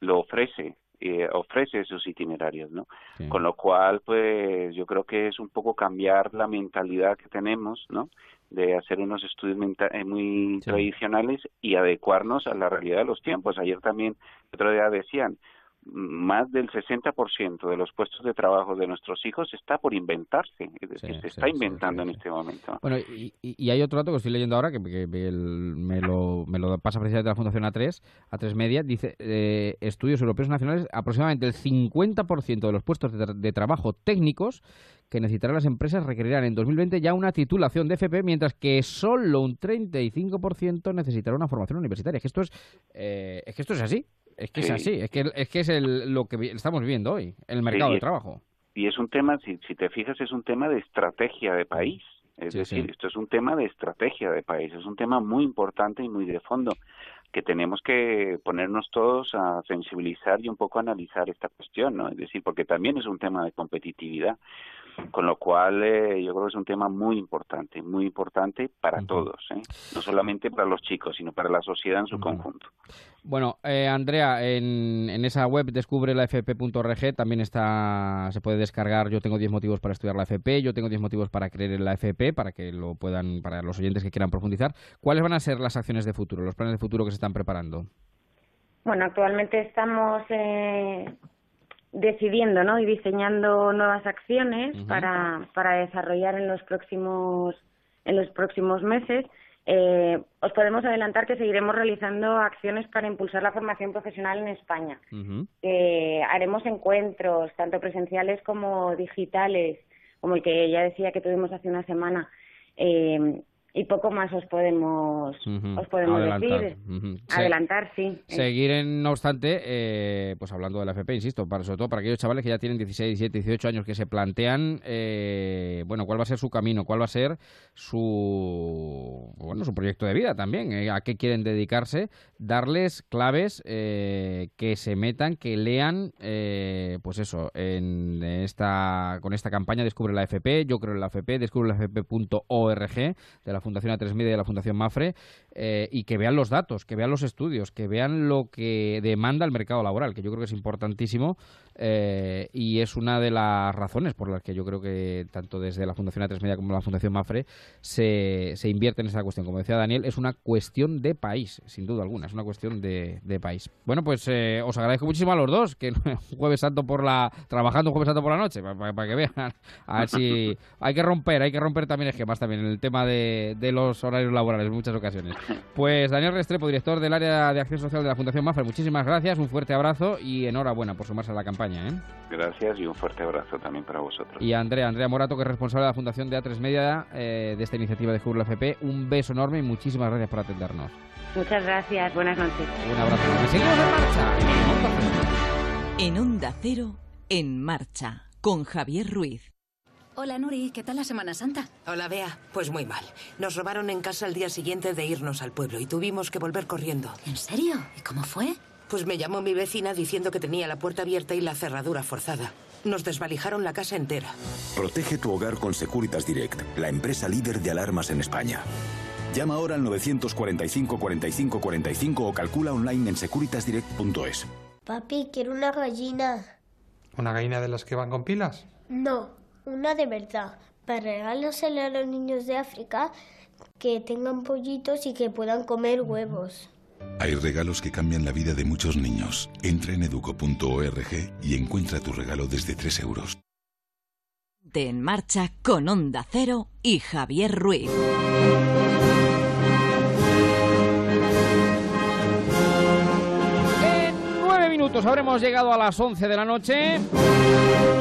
lo ofrece eh, ofrece esos itinerarios, ¿no? Con lo cual, pues yo creo que es un poco cambiar la mentalidad que tenemos, ¿no? De hacer unos estudios eh, muy tradicionales y adecuarnos a la realidad de los tiempos. Ayer también, otro día decían, más del 60% de los puestos de trabajo de nuestros hijos está por inventarse, es decir, se está inventando en este momento. Bueno, y, hay otro dato que estoy leyendo ahora que, me, lo, me, lo, pasa precisamente la Fundación A3, A3 Media, dice, eh, estudios europeos nacionales, aproximadamente el 50% de los puestos de, trabajo técnicos que necesitarán las empresas requerirán en 2020 ya una titulación de FP, mientras que solo un 35% necesitará una formación universitaria. Es que esto es, eh, es que esto es así. Es que es así, es que es, que es el, lo que estamos viendo hoy, el mercado de trabajo. Y es un tema, si, si te fijas, es un tema de estrategia de país. Es decir, esto es un tema de estrategia de país, es un tema muy importante y muy de fondo que tenemos que ponernos todos a sensibilizar y un poco analizar esta cuestión, ¿no? Es decir, porque también es un tema de competitividad. Con lo cual, eh, yo creo que es un tema muy importante, muy importante para todos, ¿eh? no solamente para los chicos, sino para la sociedad en su conjunto. Bueno, eh, Andrea, en, en, esa web descubrelafp.org también está, se puede descargar. Yo tengo 10 motivos para estudiar la FP, yo tengo 10 motivos para creer en la FP, para que lo puedan, para los oyentes que quieran profundizar. ¿Cuáles van a ser las acciones de futuro, los planes de futuro que se están preparando? Bueno, actualmente estamos eh, decidiendo ¿no? y diseñando nuevas acciones para, para desarrollar en los próximos en los próximos meses. Eh, os podemos adelantar que seguiremos realizando acciones para impulsar la formación profesional en España. haremos encuentros, tanto presenciales como digitales, como el que ya decía que tuvimos hace una semana, eh, y poco más os podemos os podemos decir. Adelantar sí seguir en, no obstante eh, pues hablando de la FP insisto para sobre todo para aquellos chavales que ya tienen 16 17 18 años que se plantean eh, bueno cuál va a ser su camino cuál va a ser su bueno su proyecto de vida también eh, a qué quieren dedicarse darles claves que se metan que lean pues eso en esta con esta campaña descubre la FP yo creo en la FP descubre la FP.org de la Fundación A3 Media y la Fundación Mafre eh, y que vean los datos, que vean los estudios, que vean lo que demanda el mercado laboral, que yo creo que es importantísimo eh, y es una de las razones por las que yo creo que tanto desde la Fundación A3 Media como la Fundación Mafre se, se invierte en esa cuestión. Como decía Daniel, es una cuestión de país, sin duda alguna, es una cuestión de, país. Bueno, pues eh, os agradezco muchísimo a los dos, que (laughs) jueves santo por la trabajando jueves santo por la noche, para, que vean. (laughs) A ver si hay que romper, hay que romper también esquemas también en el tema de, de los horarios laborales en muchas ocasiones. Pues Daniel Restrepo, director del área de acción social de la Fundación Mafre, muchísimas gracias, un fuerte abrazo y enhorabuena por sumarse a la campaña. ¿Eh? Gracias y un fuerte abrazo también para vosotros. Y Andrea, Andrea Morato, que es responsable de la Fundación de A3 Media eh, de esta iniciativa de Jurla FP, un beso enorme y muchísimas gracias por atendernos. Muchas gracias, buenas noches. Un abrazo. Y seguimos en marcha. En Onda Cero, en marcha, con Javier Ruiz. Hola Nuri, ¿qué tal la Semana Santa? Hola Bea, pues muy mal. Nos robaron en casa el día siguiente de irnos al pueblo y tuvimos que volver corriendo. ¿En serio? ¿Y cómo fue? Pues me llamó mi vecina diciendo que tenía la puerta abierta y la cerradura forzada. Nos desvalijaron la casa entera. Protege tu hogar con Securitas Direct, la empresa líder de alarmas en España. Llama ahora al 945 45 45 o calcula online en securitasdirect.es. Papi, quiero una gallina. ¿Una gallina de las que van con pilas? No, una de verdad. Para regalársela a los niños de África que tengan pollitos y que puedan comer huevos. Hay regalos que cambian la vida de muchos niños. Entra en educo.org y encuentra tu regalo desde 3 euros. De En Marcha con Onda Cero y Javier Ruiz. Minutos habremos llegado a las 11 de la noche.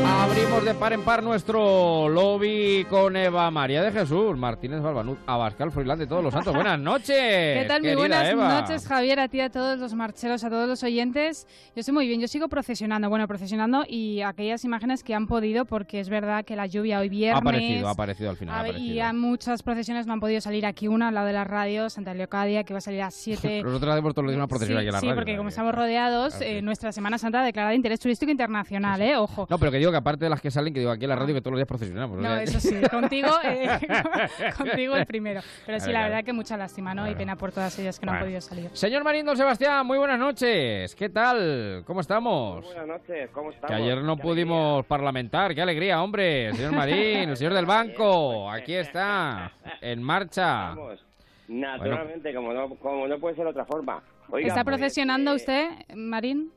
Abrimos de par en par nuestro lobby con Eva María de Jesús, Martínez Balbanud, Abascal Froilán de Todos los Santos. Buenas noches. ¿Qué tal? Muy buenas Eva. noches, Javier, a ti, a todos los marcheros, a todos los oyentes. Yo estoy muy bien, yo sigo procesionando, bueno, procesionando y aquellas imágenes que han podido, porque es verdad que la lluvia hoy Ha viernes... aparecido, ha aparecido al final. ha a ver, y aparecido. a muchas procesiones no han podido salir aquí una al lado de la radio, Santa Leocadia, que va a salir a 7... (laughs) Nosotros hemos todos los días una procesión sí, aquí en la sí, radio. porque como ¿no? estamos rodeados, eh, nuestra Semana Santa declarada de interés turístico internacional, ¿eh? Ojo. No, pero que digo que aparte de las que salen, que digo aquí en la radio que todos los días procesionamos. o No, sea- eso sí, (laughs) contigo, eh, (laughs) contigo el primero. Pero sí, la verdad que mucha lástima, ¿no? Y pena por todas ellas que no han podido salir. Señor Marín Don Sebastián, muy buenas noches. ¿Qué tal? ¿Cómo estamos? Buenas noches, ¿cómo estamos? Que ayer no Qué pudimos parlamentar. ¡Qué alegría, hombre! Señor (laughs) Marín, el señor del banco. Aquí está, en marcha. Vamos, naturalmente, como, no, como no puede ser de otra forma. Oiga, ¿Está pues, procesionando usted, Marín?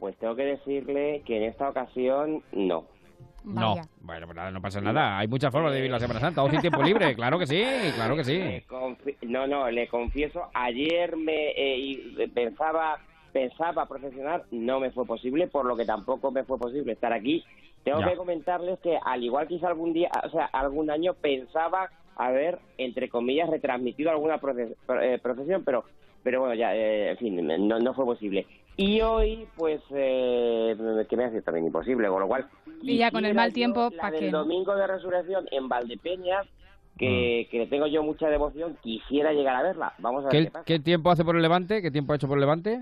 Pues tengo que decirle que en esta ocasión no. No, bueno, pues no pasa nada. Hay muchas formas de vivir la Semana Santa. Ocio y tiempo libre, (laughs) claro que sí, claro que sí. No, no, le confieso, ayer me eh, y pensaba pensaba procesionar, no me fue posible, por lo que tampoco me fue posible estar aquí. Tengo Ya. que comentarles que al igual que hice algún día, o sea, algún año pensaba haber, entre comillas, retransmitido alguna proce- eh, procesión, pero pero bueno, ya, eh, en fin, no, no fue posible. Y hoy, pues, eh, que me hace también imposible, con lo cual... Y ya con el mal tiempo, la ¿pa' del qué, no? domingo de resurrección en Valdepeñas, que, Mm. que le tengo yo mucha devoción, quisiera llegar a verla. Vamos a ver qué, ¿Qué, pasa. qué tiempo hace por el Levante? ¿Qué tiempo ha hecho por el Levante?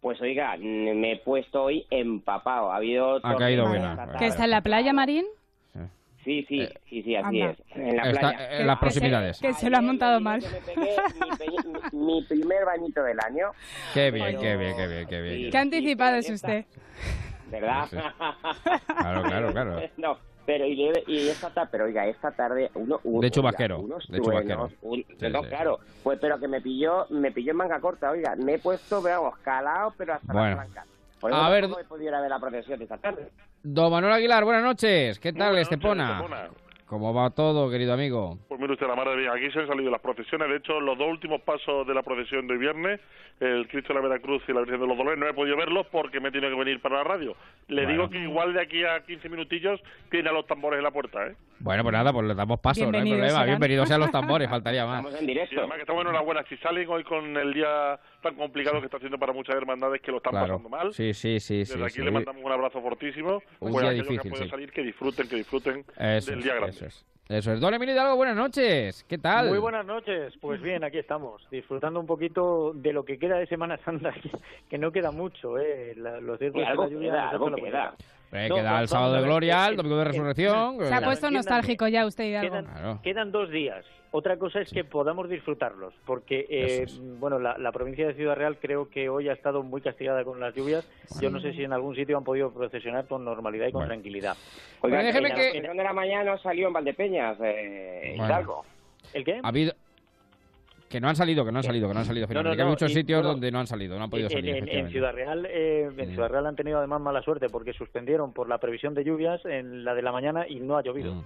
Pues oiga, me he puesto hoy empapado. Ha habido... Ha caído buena. ¿Que está en la playa, Marín? Sí, sí, sí, sí, así Anda. es. En la Está playa. en las proximidades. Que se lo ha montado mal. Mi, mi primer bañito del año. Qué bien, Pero- qué bien, qué bien, qué bien. Qué anticipado es usted. ¿Verdad? Sí, Claro, claro, claro. (laughs) No, pero y, y esta tarde, pero oiga, esta tarde uno, uno- De oiga, chubasquero, unos de chubasquero. un- Sí, no, sí. claro, pues pero que me pilló, me pilló en manga corta, oiga, me he puesto, vamos, calado, pero hasta Bueno. las blancas. Por eso A ver, la procesión esta tarde. Don Manuel Aguilar, buenas noches. ¿Qué tal, Estepona? ¿Cómo va todo, querido amigo? Pues mire usted la maravilla, aquí se han salido las procesiones, de hecho los dos últimos pasos de la procesión de hoy viernes, el Cristo de la Veracruz y la Virgen de los Dolores, no he podido verlos porque me he tenido que venir para la radio. Le Bueno. digo que igual de aquí a 15 minutillos tiene a los tambores en la puerta, ¿eh? Bueno, pues nada, pues le damos paso, no hay Bienvenidos problema. serán. Bienvenidos sean los (laughs) tambores, faltaría más. en Y además que estamos enhorabuena, si salen hoy con el día tan complicado que está haciendo para muchas hermandades que lo están Claro. pasando mal, Sí, sí, sí, sí. desde aquí sí. le mandamos un abrazo fortísimo, Un pues día difícil, que pueden sí. salir, que disfruten, que disfruten Eso del es, día grande. eso es. Eso es. Don Emilio Hidalgo, buenas noches. ¿Qué tal? Muy buenas noches. Pues bien, aquí estamos, disfrutando un poquito de lo que queda de Semana Santa, (laughs) que, no queda mucho, ¿eh? La- lo cierto Sí, es que algo la lluvia queda, algo queda. Eh, No, queda el sábado de Gloria, el domingo de Resurrección. Se ha Claro. puesto nostálgico ya usted, Hidalgo. Quedan, Claro. quedan dos días. Otra cosa es que podamos disfrutarlos, porque eh, bueno, la, la provincia de Ciudad Real creo que hoy ha estado muy castigada con las lluvias. Yo no sé si en algún sitio han podido procesionar con normalidad y con tranquilidad. Oiga, Bueno, déjeme la que- de la mañana salió en Valdepeñas, eh, Bueno. Hidalgo. ¿El qué? Ha habido... Que no han salido, que no han salido, que no han salido. No, no, hay muchos sitios donde no han salido, no han podido salir. en. Ciudad Real, eh, en Ciudad Real han tenido además mala suerte porque suspendieron por la previsión de lluvias en la de la mañana y no ha llovido.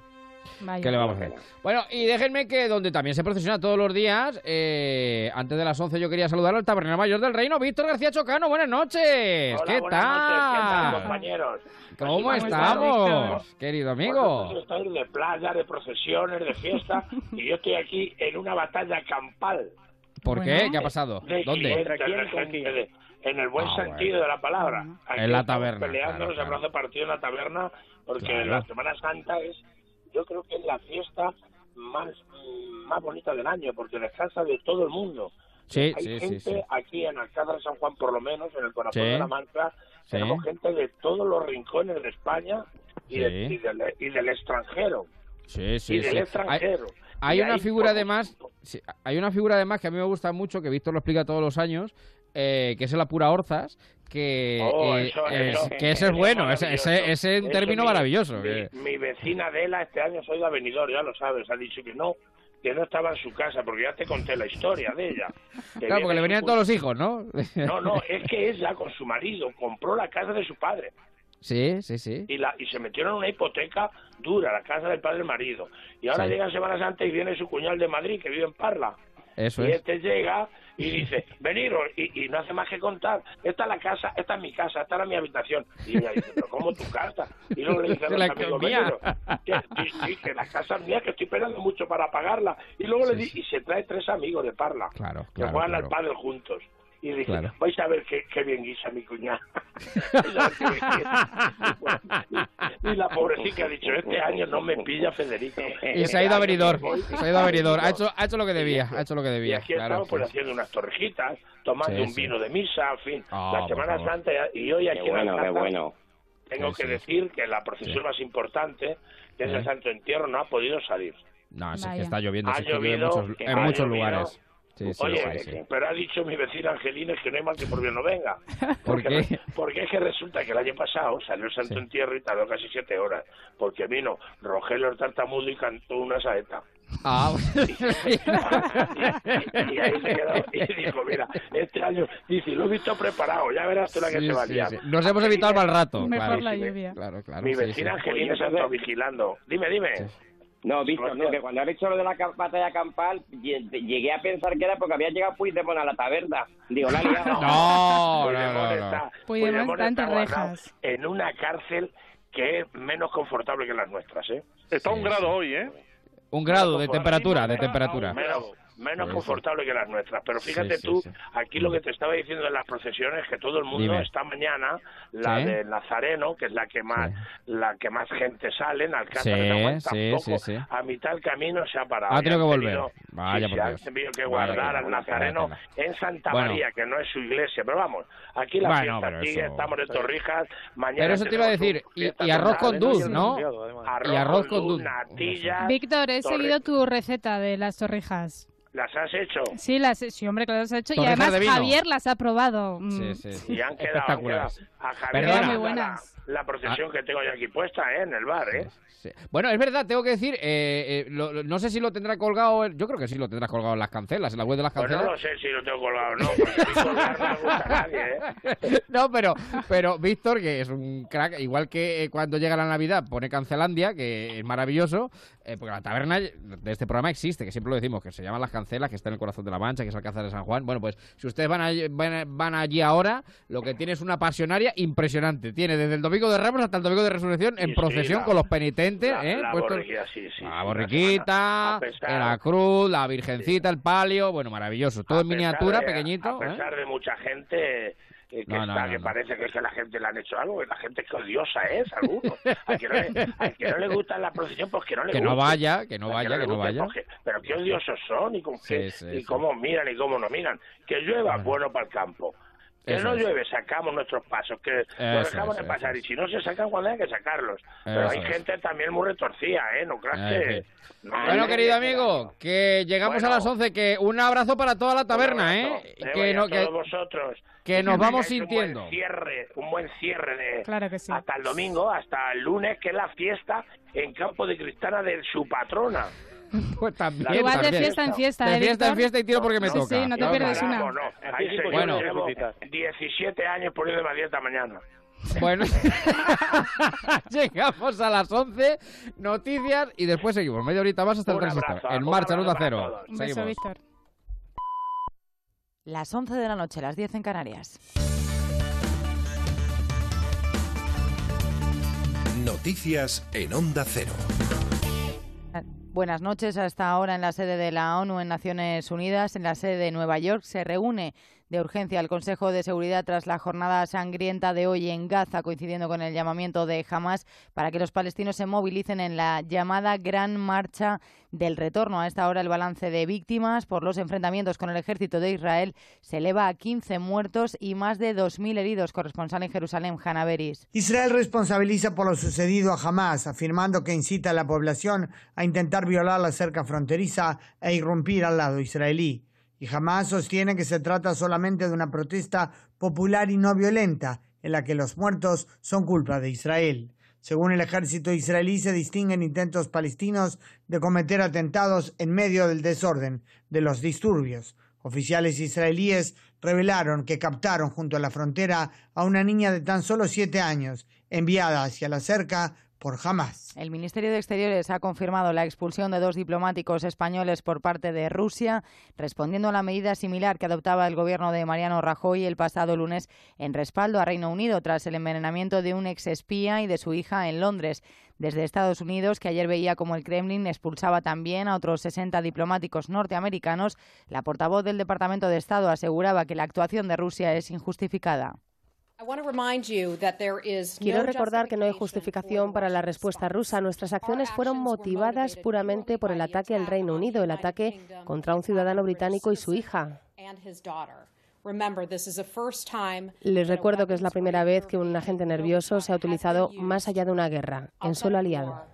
Vaya. ¿Qué le vamos a hacer? Bueno, y déjenme que donde también se procesiona todos los días, eh, antes de las 11 yo quería saludar al tabernero mayor del reino, Víctor García Chocano. Buenas noches. Hola, ¿Qué buenas noches. ¿Qué tal, tal? compañeros? ¿Cómo ¿Cómo estamos, querido amigo? Vosotros estáis de playa, de procesiones, de fiesta, y yo estoy aquí en una batalla campal. ¿Por qué? ¿Qué ha pasado? De ¿Dónde? en el buen Ah, sentido de la palabra. Aquí En la taberna, Peleándonos, claro, hablando partido en la taberna, porque Claro. la Semana Santa es, yo creo que es la fiesta más, más bonita del año, porque descansa de todo el mundo. Sí, Hay sí, gente sí, aquí en Alcázar de San Juan, por lo menos, en el corazón de la Mancha, tenemos gente de todos los rincones de España y, de- Sí. y del, y del extranjero. Sí, sí, y del extranjero. Hay Y una figura además, sí, hay una figura además que a mí me gusta mucho, que Víctor lo explica todos los años, eh, que es el apura Orzas, que, Oh, eh, eso- es, que ese es bueno, ese, maravilloso. ese, ese es un término mi- maravilloso. Mi, que- mi vecina Adela este año soy de Avenidor, ya lo sabes, ha dicho que no, que no estaba en su casa, porque ya te conté la historia de ella. Claro, porque le venían su- todos los hijos, ¿no? No, no, (laughs) es que ella con su marido compró la casa de su padre Sí, sí, sí. y la y se metieron en una hipoteca dura, la casa del padre marido. Y ahora Sí. llega Semana Santa y viene su cuñal de Madrid, que vive en Parla. Eso y es. este llega y dice, veniros, y, y no hace más que contar, esta es la casa, esta es mi casa, esta era mi habitación. Y ella dice, pero ¿cómo tu casa? Y luego le dice a (laughs) los amigos. "Veniros, que, sí, que la casa es mía, que estoy esperando mucho para pagarla. Y luego le di, y se trae tres amigos de Parla, Claro, que juegan claro. al pádel juntos. Y dice, Claro. vais a ver qué, qué bien guisa mi cuñada. (laughs) Y la pobrecita ha dicho, este año no me pilla Federico. Y se ha ido a venidor. Se ha ido a venidor. Ha hecho, ha hecho lo que debía. Ha hecho lo que Y debía. aquí Claro, estamos pues sí. haciendo unas torrejitas, tomando Sí, un sí. vino de misa, en fin, Ah, la Semana. Santa y hoy aquí Qué en bueno, qué Alcázar bueno. tengo Sí, que sí. decir que la procesión más importante, que es el Santo Entierro, no ha podido salir. No, es que está lloviendo. Ha en llovido, muchos, en muchos llovido. lugares. Sí, sí, Oye, sí, sí. pero ha dicho mi vecina Angelina que no hay mal que por bien no venga. (laughs) ¿Por qué? Porque es que resulta que el año pasado salió el Santo Entierro y tardó casi siete horas, porque vino Rogelio el tartamudo y cantó una saeta. Ah, (laughs) (laughs) Y ahí se quedó y dijo, mira, este año, dice, lo he visto preparado, ya verás tú la que Sí, se va a sí, liar. sí. Nos hemos evitado el mal rato. Mejor claro. la lluvia. Claro, claro. Mi vecina sí. Angelina se ha estado vigilando. Dime, dime. No, Víctor, no, que cuando has dicho lo de la batalla campal, lle- llegué a pensar que era porque había llegado Puigdemont a la taberna. Digo, la liado. No, (laughs) Puigdemont no, no, está- no. Puigdemont está. En una cárcel que es menos confortable que las nuestras, ¿eh? Está un grado hoy, ¿eh? Un grado de temperatura, de temperatura. Menos, confortable que las nuestras. Pero fíjate Sí, sí, tú, sí. aquí lo que te estaba diciendo en las procesiones que todo el mundo Dime. esta mañana, la Sí. de Nazareno, que es la que más la que más gente sale, en de sí, tampoco, sí, sí. a mitad del camino se ha parado. Tenido han que volver. tenido- Vaya sí, por sí, han Dios. tenido que guardar al Nazareno en Santa Bueno. María, que no es su iglesia. Pero vamos, aquí la Bueno, fiesta sigue, eso- estamos de torrijas, mañana Pero eso te iba a decir, y, arroz con dulce, ¿no? Arroz, Y arroz con dulce, Víctor, he seguido tu receta de las torrijas. ¿Las has hecho? Sí, las, sí, hombre, que las has hecho. Y además. Javier las ha probado. Mm. Sí, sí. Y han quedado, han quedado. A Javier Perdona. Muy buenas. La, la procesión que tengo yo aquí puesta, ¿eh? En el bar, ¿eh? Sí. Bueno, es verdad, tengo que decir, eh, eh, lo- lo- no sé si lo tendrá colgado, yo creo que sí lo tendrá colgado en las cancelas, en la web de las Pues no cancelas. lo sé si lo tengo colgado o no, porque no ¿eh? (laughs) No, pero, pero Víctor, que es un crack, igual que eh, cuando llega la Navidad pone Cancelandia, que es maravilloso, eh, porque la taberna de este programa existe, que siempre lo decimos, que se llaman Las Cancelas, que está en el corazón de la Mancha, que es Alcázar de San Juan. Bueno, pues si ustedes van, allí- van, van allí ahora, lo que tiene es una pasionaria impresionante. Tiene desde el Domingo de Ramos hasta el Domingo de Resurrección en Sí, procesión con los penitentes, La, ¿eh? la puestos- borriquita, sí, sí. la sí, borriquita, a la cruz, la virgencita, el palio, bueno, maravilloso. Todo a en miniatura, de- pequeñito. A ¿eh? pesar de mucha gente eh, que, No, está, no, que no. parece que, es que la gente le han hecho algo, que la gente que odiosa es, algunos. Al que no le, al que no le gusta la procesión, pues que no le Que guste. no vaya, que no vaya, que no vaya. pues que- pero qué odiosos son y, con Sí, qué- sí, y sí. cómo miran y cómo no miran. Que llueva, bueno para el campo. Que Eso no es. llueve, sacamos nuestros pasos, que Eso los dejamos de pasar. Y si no se sacan cuando hay que sacarlos. Pero Eso hay es. gente también muy retorcida, ¿eh? No creas que... no, Bueno, no, querido amigo, que llegamos Bueno. a las 11, que un abrazo para toda la taberna, ¿eh? Eh, Que, no, que, todos vosotros. que nos Que vamos tengáis Un sintiendo. buen cierre, un buen cierre de Claro que sí. hasta el domingo, hasta el lunes, que es la fiesta en Campo de Cristana de su patrona. (laughs) Pues también, Igual de también. fiesta en fiesta, De ¿eh, fiesta en fiesta y tiro porque me Sí, toca. sí, no te No, pierdes no, una. No, no, ahí se Bueno. llevo 17 años poniéndome a dieta mañana. Bueno, (laughs) llegamos a las 11, noticias y después seguimos. Media horita más hasta el Un transistor. abrazo, En un marcha, luz a para cero. todos. Un beso. Víctor. Las 11 de la noche, las 10 en Canarias. Noticias en Onda Cero. Buenas noches. Hasta ahora en la sede de la ONU en Naciones Unidas, en la sede de Nueva York, se reúne de urgencia el Consejo de Seguridad tras la jornada sangrienta de hoy en Gaza, coincidiendo con el llamamiento de Hamas para que los palestinos se movilicen en la llamada Gran Marcha del Retorno. A esta hora el balance de víctimas por los enfrentamientos con el ejército de Israel se eleva a 15 muertos y más de 2.000 heridos. Corresponsal en Jerusalén, Hanna Beris. Israel responsabiliza por lo sucedido a Hamas, afirmando que incita a la población a intentar violar la cerca fronteriza e irrumpir al lado israelí. Y Hamas sostiene que se trata solamente de una protesta popular y no violenta, en la que los muertos son culpa de Israel. Según el ejército israelí, se distinguen intentos palestinos de cometer atentados en medio del desorden de los disturbios. Oficiales israelíes revelaron que captaron junto a la frontera a una niña de tan solo siete años, enviada hacia la cerca por Hamas. El Ministerio de Exteriores ha confirmado la expulsión de dos diplomáticos españoles por parte de Rusia, respondiendo a la medida similar que adoptaba el gobierno de Mariano Rajoy el pasado lunes en respaldo a Reino Unido tras el envenenamiento de un ex espía y de su hija en Londres. Desde Estados Unidos, que ayer veía como el Kremlin expulsaba también a otros 60 diplomáticos norteamericanos, la portavoz del Departamento de Estado aseguraba que la actuación de Rusia es injustificada. Quiero recordar que no hay justificación para la respuesta rusa. Nuestras acciones fueron motivadas puramente por el ataque al Reino Unido, el ataque contra un ciudadano británico y su hija. Les recuerdo que es la primera vez que un agente nervioso se ha utilizado más allá de una guerra, en suelo aliado.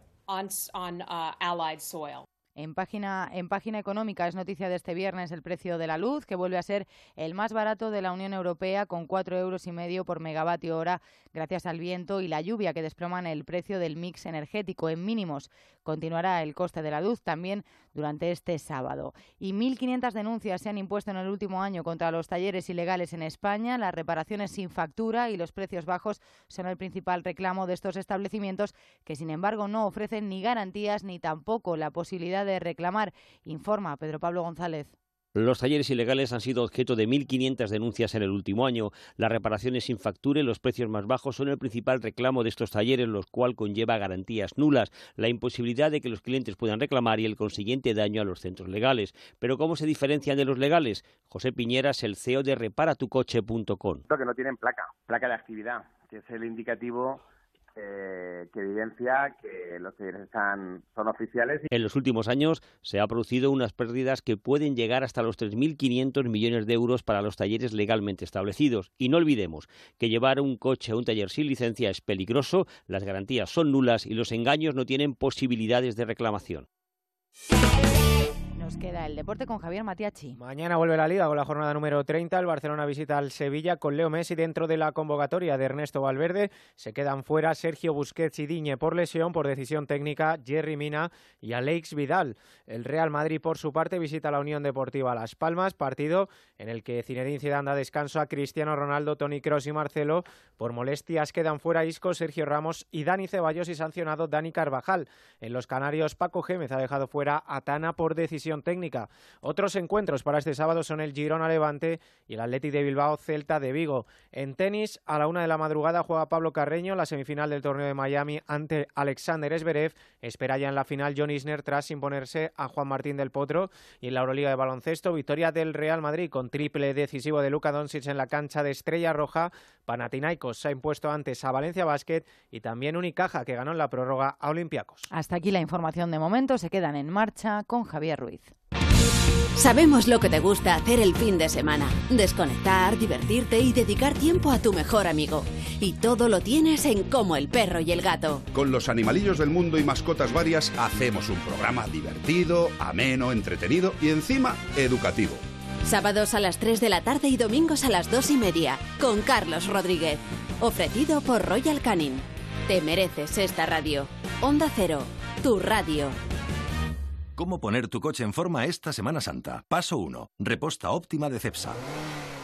En página, en página económica es noticia de este viernes el precio de la luz, que vuelve a ser el más barato de la Unión Europea, con cuatro euros y medio por megavatio hora, gracias al viento y la lluvia que desploman el precio del mix energético en mínimos. Continuará el coste de la luz también durante este sábado. Y 1.500 denuncias se han impuesto en el último año contra los talleres ilegales en España. Las reparaciones sin factura y los precios bajos son el principal reclamo de estos establecimientos, que sin embargo no ofrecen ni garantías ni tampoco la posibilidad de reclamar, informa Pedro Pablo González. Los talleres ilegales han sido objeto de 1.500 denuncias en el último año. Las reparaciones sin factura y los precios más bajos son el principal reclamo de estos talleres, los cual conlleva garantías nulas, la imposibilidad de que los clientes puedan reclamar y el consiguiente daño a los centros legales. Pero ¿cómo se diferencian de los legales? José Piñeras, el CEO de reparatucoche.com. Que no tienen placa, placa de actividad, que es el indicativo eh, que evidencia que los talleres están, son oficiales. En los últimos años se han producido unas pérdidas que pueden llegar hasta los 3.500 millones de euros para los talleres legalmente establecidos. Y no olvidemos que llevar un coche a un taller sin licencia es peligroso, las garantías son nulas y los engaños no tienen posibilidades de reclamación. Nos queda el deporte con Javier Matiachi. Mañana vuelve la Liga con la jornada número 30. El Barcelona visita al Sevilla con Leo Messi dentro de la convocatoria de Ernesto Valverde. Se quedan fuera Sergio Busquets y Diñe por lesión, por decisión técnica, Jerry Mina y Alex Vidal. El Real Madrid, por su parte, visita la Unión Deportiva Las Palmas, partido en el que Zinedine Zidane da descanso a Cristiano Ronaldo, Tony Cross y Marcelo. Por molestias quedan fuera Isco, Sergio Ramos y Dani Ceballos y sancionado Dani Carvajal. En los Canarios, Paco Gémez ha dejado fuera a Tana por decisión técnica. Otros encuentros para este sábado son el Girona Levante y el Atleti de Bilbao Celta de Vigo. En tenis, a la una de la madrugada juega Pablo Carreño la semifinal del torneo de Miami ante Alexander Esberev. Espera ya en la final John Isner tras imponerse a Juan Martín del Potro. Y en la Euroliga de baloncesto, victoria del Real Madrid con triple decisivo de Luka Doncic en la cancha de Estrella Roja. Panathinaikos se ha impuesto antes a Valencia Basket y también Unicaja que ganó en la prórroga a Olympiacos. Hasta aquí la información de momento. Se quedan en marcha con Javier Ruiz. Sabemos lo que te gusta hacer el fin de semana. Desconectar, divertirte y dedicar tiempo a tu mejor amigo. Y todo lo tienes en Como el perro y el gato. Con los animalillos del mundo y mascotas varias hacemos un programa divertido, ameno, entretenido y encima educativo. Sábados a las 3 de la tarde y domingos a las 2 y media. Con Carlos Rodríguez. Ofrecido por Royal Canin. Te mereces esta radio. Onda Cero. Tu radio. ¿Cómo poner tu coche en forma esta Semana Santa? Paso 1. Reposta óptima de Cepsa.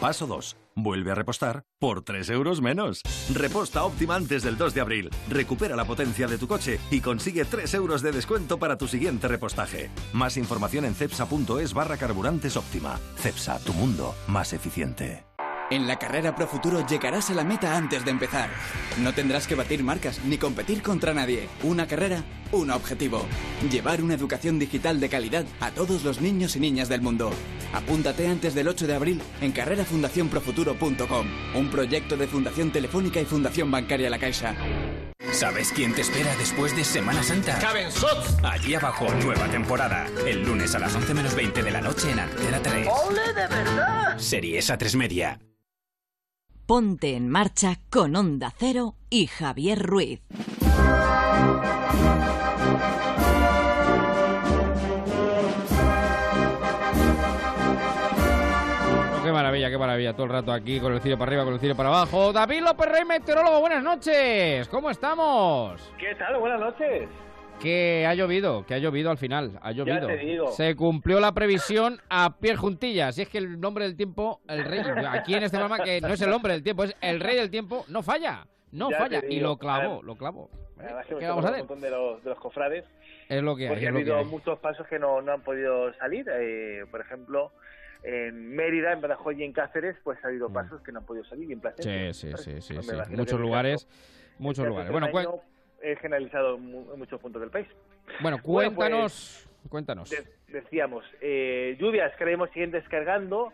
Paso 2. Vuelve a repostar por 3 euros menos. Reposta óptima antes del 2 de abril. Recupera la potencia de tu coche y consigue 3 euros de descuento para tu siguiente repostaje. Más información en cepsa.es barra carburantes óptima. Cepsa, tu mundo más eficiente. En la carrera Pro Futuro llegarás a la meta antes de empezar. No tendrás que batir marcas ni competir contra nadie. Una carrera, un objetivo. Llevar una educación digital de calidad a todos los niños y niñas del mundo. Apúntate antes del 8 de abril en carrerafundacionprofuturo.com. Un proyecto de Fundación Telefónica y Fundación Bancaria La Caixa. ¿Sabes quién te espera después de Semana Santa? ¡Caben Sots! Allí abajo, nueva temporada. El lunes a las 11 menos 20 de la noche en Antena 3. ¡Ole de verdad! Series a 3 media. Ponte en marcha con Onda Cero y Javier Ruiz. Qué maravilla, qué maravilla. Todo el rato aquí con el cielo para arriba, con el cielo para abajo. David López Rey, meteorólogo, buenas noches. ¿Cómo estamos? ¿Qué tal? Buenas noches. Que ha llovido, que ha llovido al final, ha llovido. te digo. Se cumplió la previsión a pie juntillas. Y es que el nombre del tiempo, el rey, aquí en este programa que no es el hombre del tiempo, es el rey del tiempo, no falla, no Ya falla. Y lo clavó, lo clavó. Además que ¿Qué vamos a un montón de los, de los cofrades. Es lo que hay. Porque ha habido muchos pasos que no, no han podido salir. eh, por ejemplo, en Mérida, en Badajoz y en Cáceres, pues ha habido pasos que no han podido salir. Y en Plasencia, Mm. Sí, sí, sí, sí, Pues Muchos lugares, muchos lugares. Bueno, Jaén es generalizado en, mu- en muchos puntos del país. bueno, Bueno, pues, cuéntanos, cuéntanos. de- decíamos, eh, lluvias que haremos siguen descargando,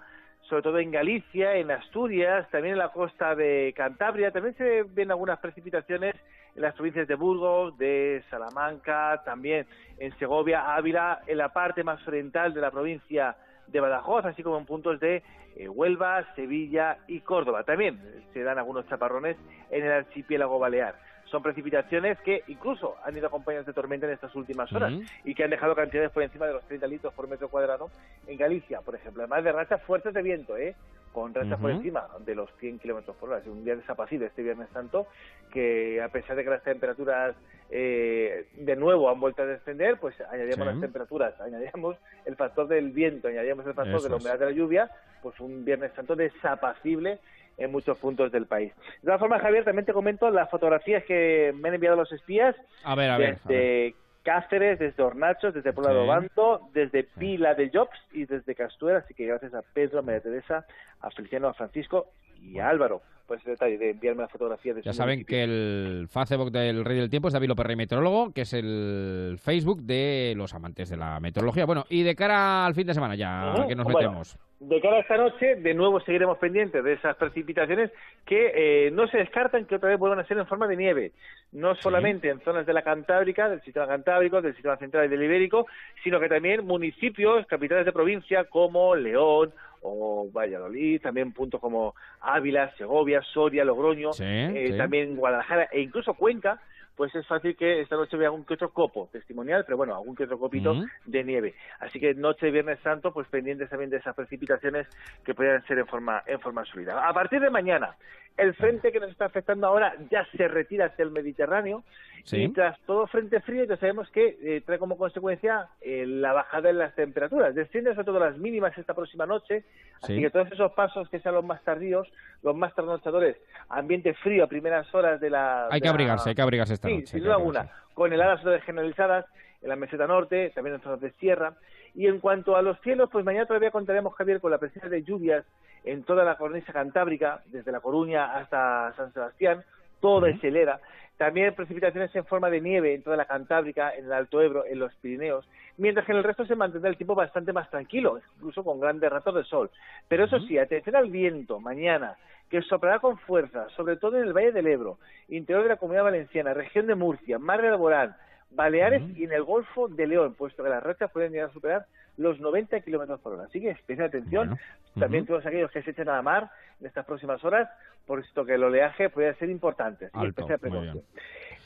sobre todo en Galicia, en Asturias, también en la costa de Cantabria. También se ven algunas precipitaciones en las provincias de Burgos, de Salamanca, también en Segovia, Ávila, en la parte más oriental de la provincia de Badajoz, así como en puntos de eh, Huelva, Sevilla y Córdoba. También se dan algunos chaparrones en el archipiélago balear. Son precipitaciones que incluso han ido acompañadas de tormenta en estas últimas horas y que han dejado cantidades por encima de los 30 litros por metro cuadrado en Galicia, por ejemplo. Además de rachas fuertes de viento, ¿eh? con rachas por encima de los 100 kilómetros por hora. Es un día desapacible este Viernes Santo, que a pesar de que las temperaturas eh, de nuevo han vuelto a descender, pues añadíamos Sí. las temperaturas, añadíamos el factor del viento, añadíamos el factor Eso de la es. humedad de la lluvia, pues un Viernes Santo desapacible en muchos puntos del país. De todas formas, Javier, también te comento las fotografías que me han enviado los espías A ver, a ver. a ver. desde Cáceres, desde Hornachos, desde Puebla de. Obando, desde Pila de Jobs y desde Castuera. Así que gracias a Pedro, a María Teresa, a Feliciano, a Francisco y a Álvaro por ese detalle de enviarme la fotografía de Ya su saben municipio. que el Facebook del Rey del Tiempo es David López Rey Meteorólogo, que es el Facebook de los amantes de la meteorología. Bueno, y de cara al fin de semana ya Ujú, que nos bueno, metemos. De cara a esta noche, de nuevo seguiremos pendientes de esas precipitaciones que eh, no se descartan que otra vez vuelvan a ser en forma de nieve. No solamente en zonas de la Cantábrica, del sistema Cantábrico, del sistema central y del Ibérico, sino que también municipios, capitales de provincia como León o Valladolid, también puntos como Ávila, Segovia, Soria, Logroño, Sí, eh, sí. también Guadalajara e incluso Cuenca, pues es fácil que esta noche vea algún que otro copo testimonial, pero bueno, algún que otro copito de nieve. Así que noche de Viernes Santo, pues pendientes también de esas precipitaciones que podrían ser en forma en forma sólida. A partir de mañana, el frente que nos está afectando ahora ya se retira hacia el Mediterráneo Sí. y tras todo frente frío ya sabemos que eh, trae como consecuencia eh, la bajada en las temperaturas. Descienden sobre todo las mínimas esta próxima noche, así Sí. que todos esos pasos que sean los más tardíos, los más trasnochadores, ambiente frío a primeras horas de la... Hay de que la- abrigarse, hay que abrigarse esta sí, noche. sin duda alguna, con heladas generalizadas en la meseta norte, también en zonas de sierra. Y en cuanto a los cielos, pues mañana todavía contaremos, Javier, con la presencia de lluvias en toda la cornisa cantábrica, desde La Coruña hasta San Sebastián, toda es helera. También precipitaciones en forma de nieve en toda la Cantábrica, en el Alto Ebro, en los Pirineos, mientras que en el resto se mantendrá el tiempo bastante más tranquilo, incluso con grandes ratos de sol. Pero eso sí, atención al viento mañana, que soplará con fuerza, sobre todo en el Valle del Ebro, interior de la Comunidad Valenciana, región de Murcia, Mar de Alborán, Baleares y en el Golfo de León, puesto que las rachas pueden llegar a superar los 90 kilómetros por hora. Así que especial atención. También todos aquellos que se echen a la mar en estas próximas horas, puesto que el oleaje puede ser importante. Así que Alto, especial precaución.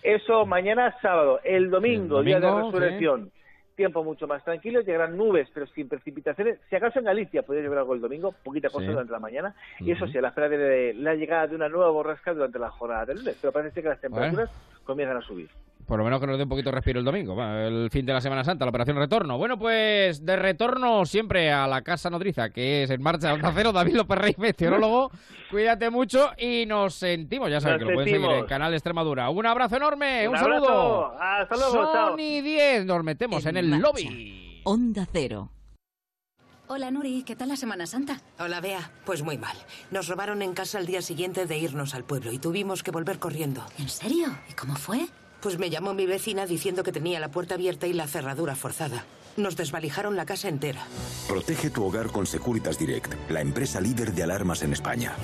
Eso mañana sábado. El domingo, El día de resurrección. Tiempo mucho más tranquilo, llegarán nubes, pero sin precipitaciones. Si acaso en Galicia podría llover algo el domingo, poquita cosa Sí. durante la mañana. Y eso sí, a la espera de la llegada de una nueva borrasca durante la jornada del lunes. Pero parece que las temperaturas comienzan a subir. Por lo menos que nos dé un poquito de respiro el domingo, el fin de la Semana Santa, la operación retorno. Bueno, pues de retorno siempre a la casa nodriza, que es en marcha Onda Cero, David López Rey, meteorólogo. Cuídate mucho y nos sentimos, ya saben Nos que lo pueden seguir en Canal Extremadura. Un abrazo enorme, un, Un saludo. Hasta luego, chao. Sony 10, nos metemos en, el marcha. lobby. Onda Cero. Hola Nuri, ¿qué tal la Semana Santa? Hola, Bea. Pues muy mal. Nos robaron en casa el día siguiente de irnos al pueblo y tuvimos que volver corriendo. ¿En serio? ¿Y cómo fue? Pues me llamó mi vecina diciendo que tenía la puerta abierta y la cerradura forzada. Nos desvalijaron la casa entera. Protege tu hogar con Securitas Direct, la empresa líder de alarmas en España.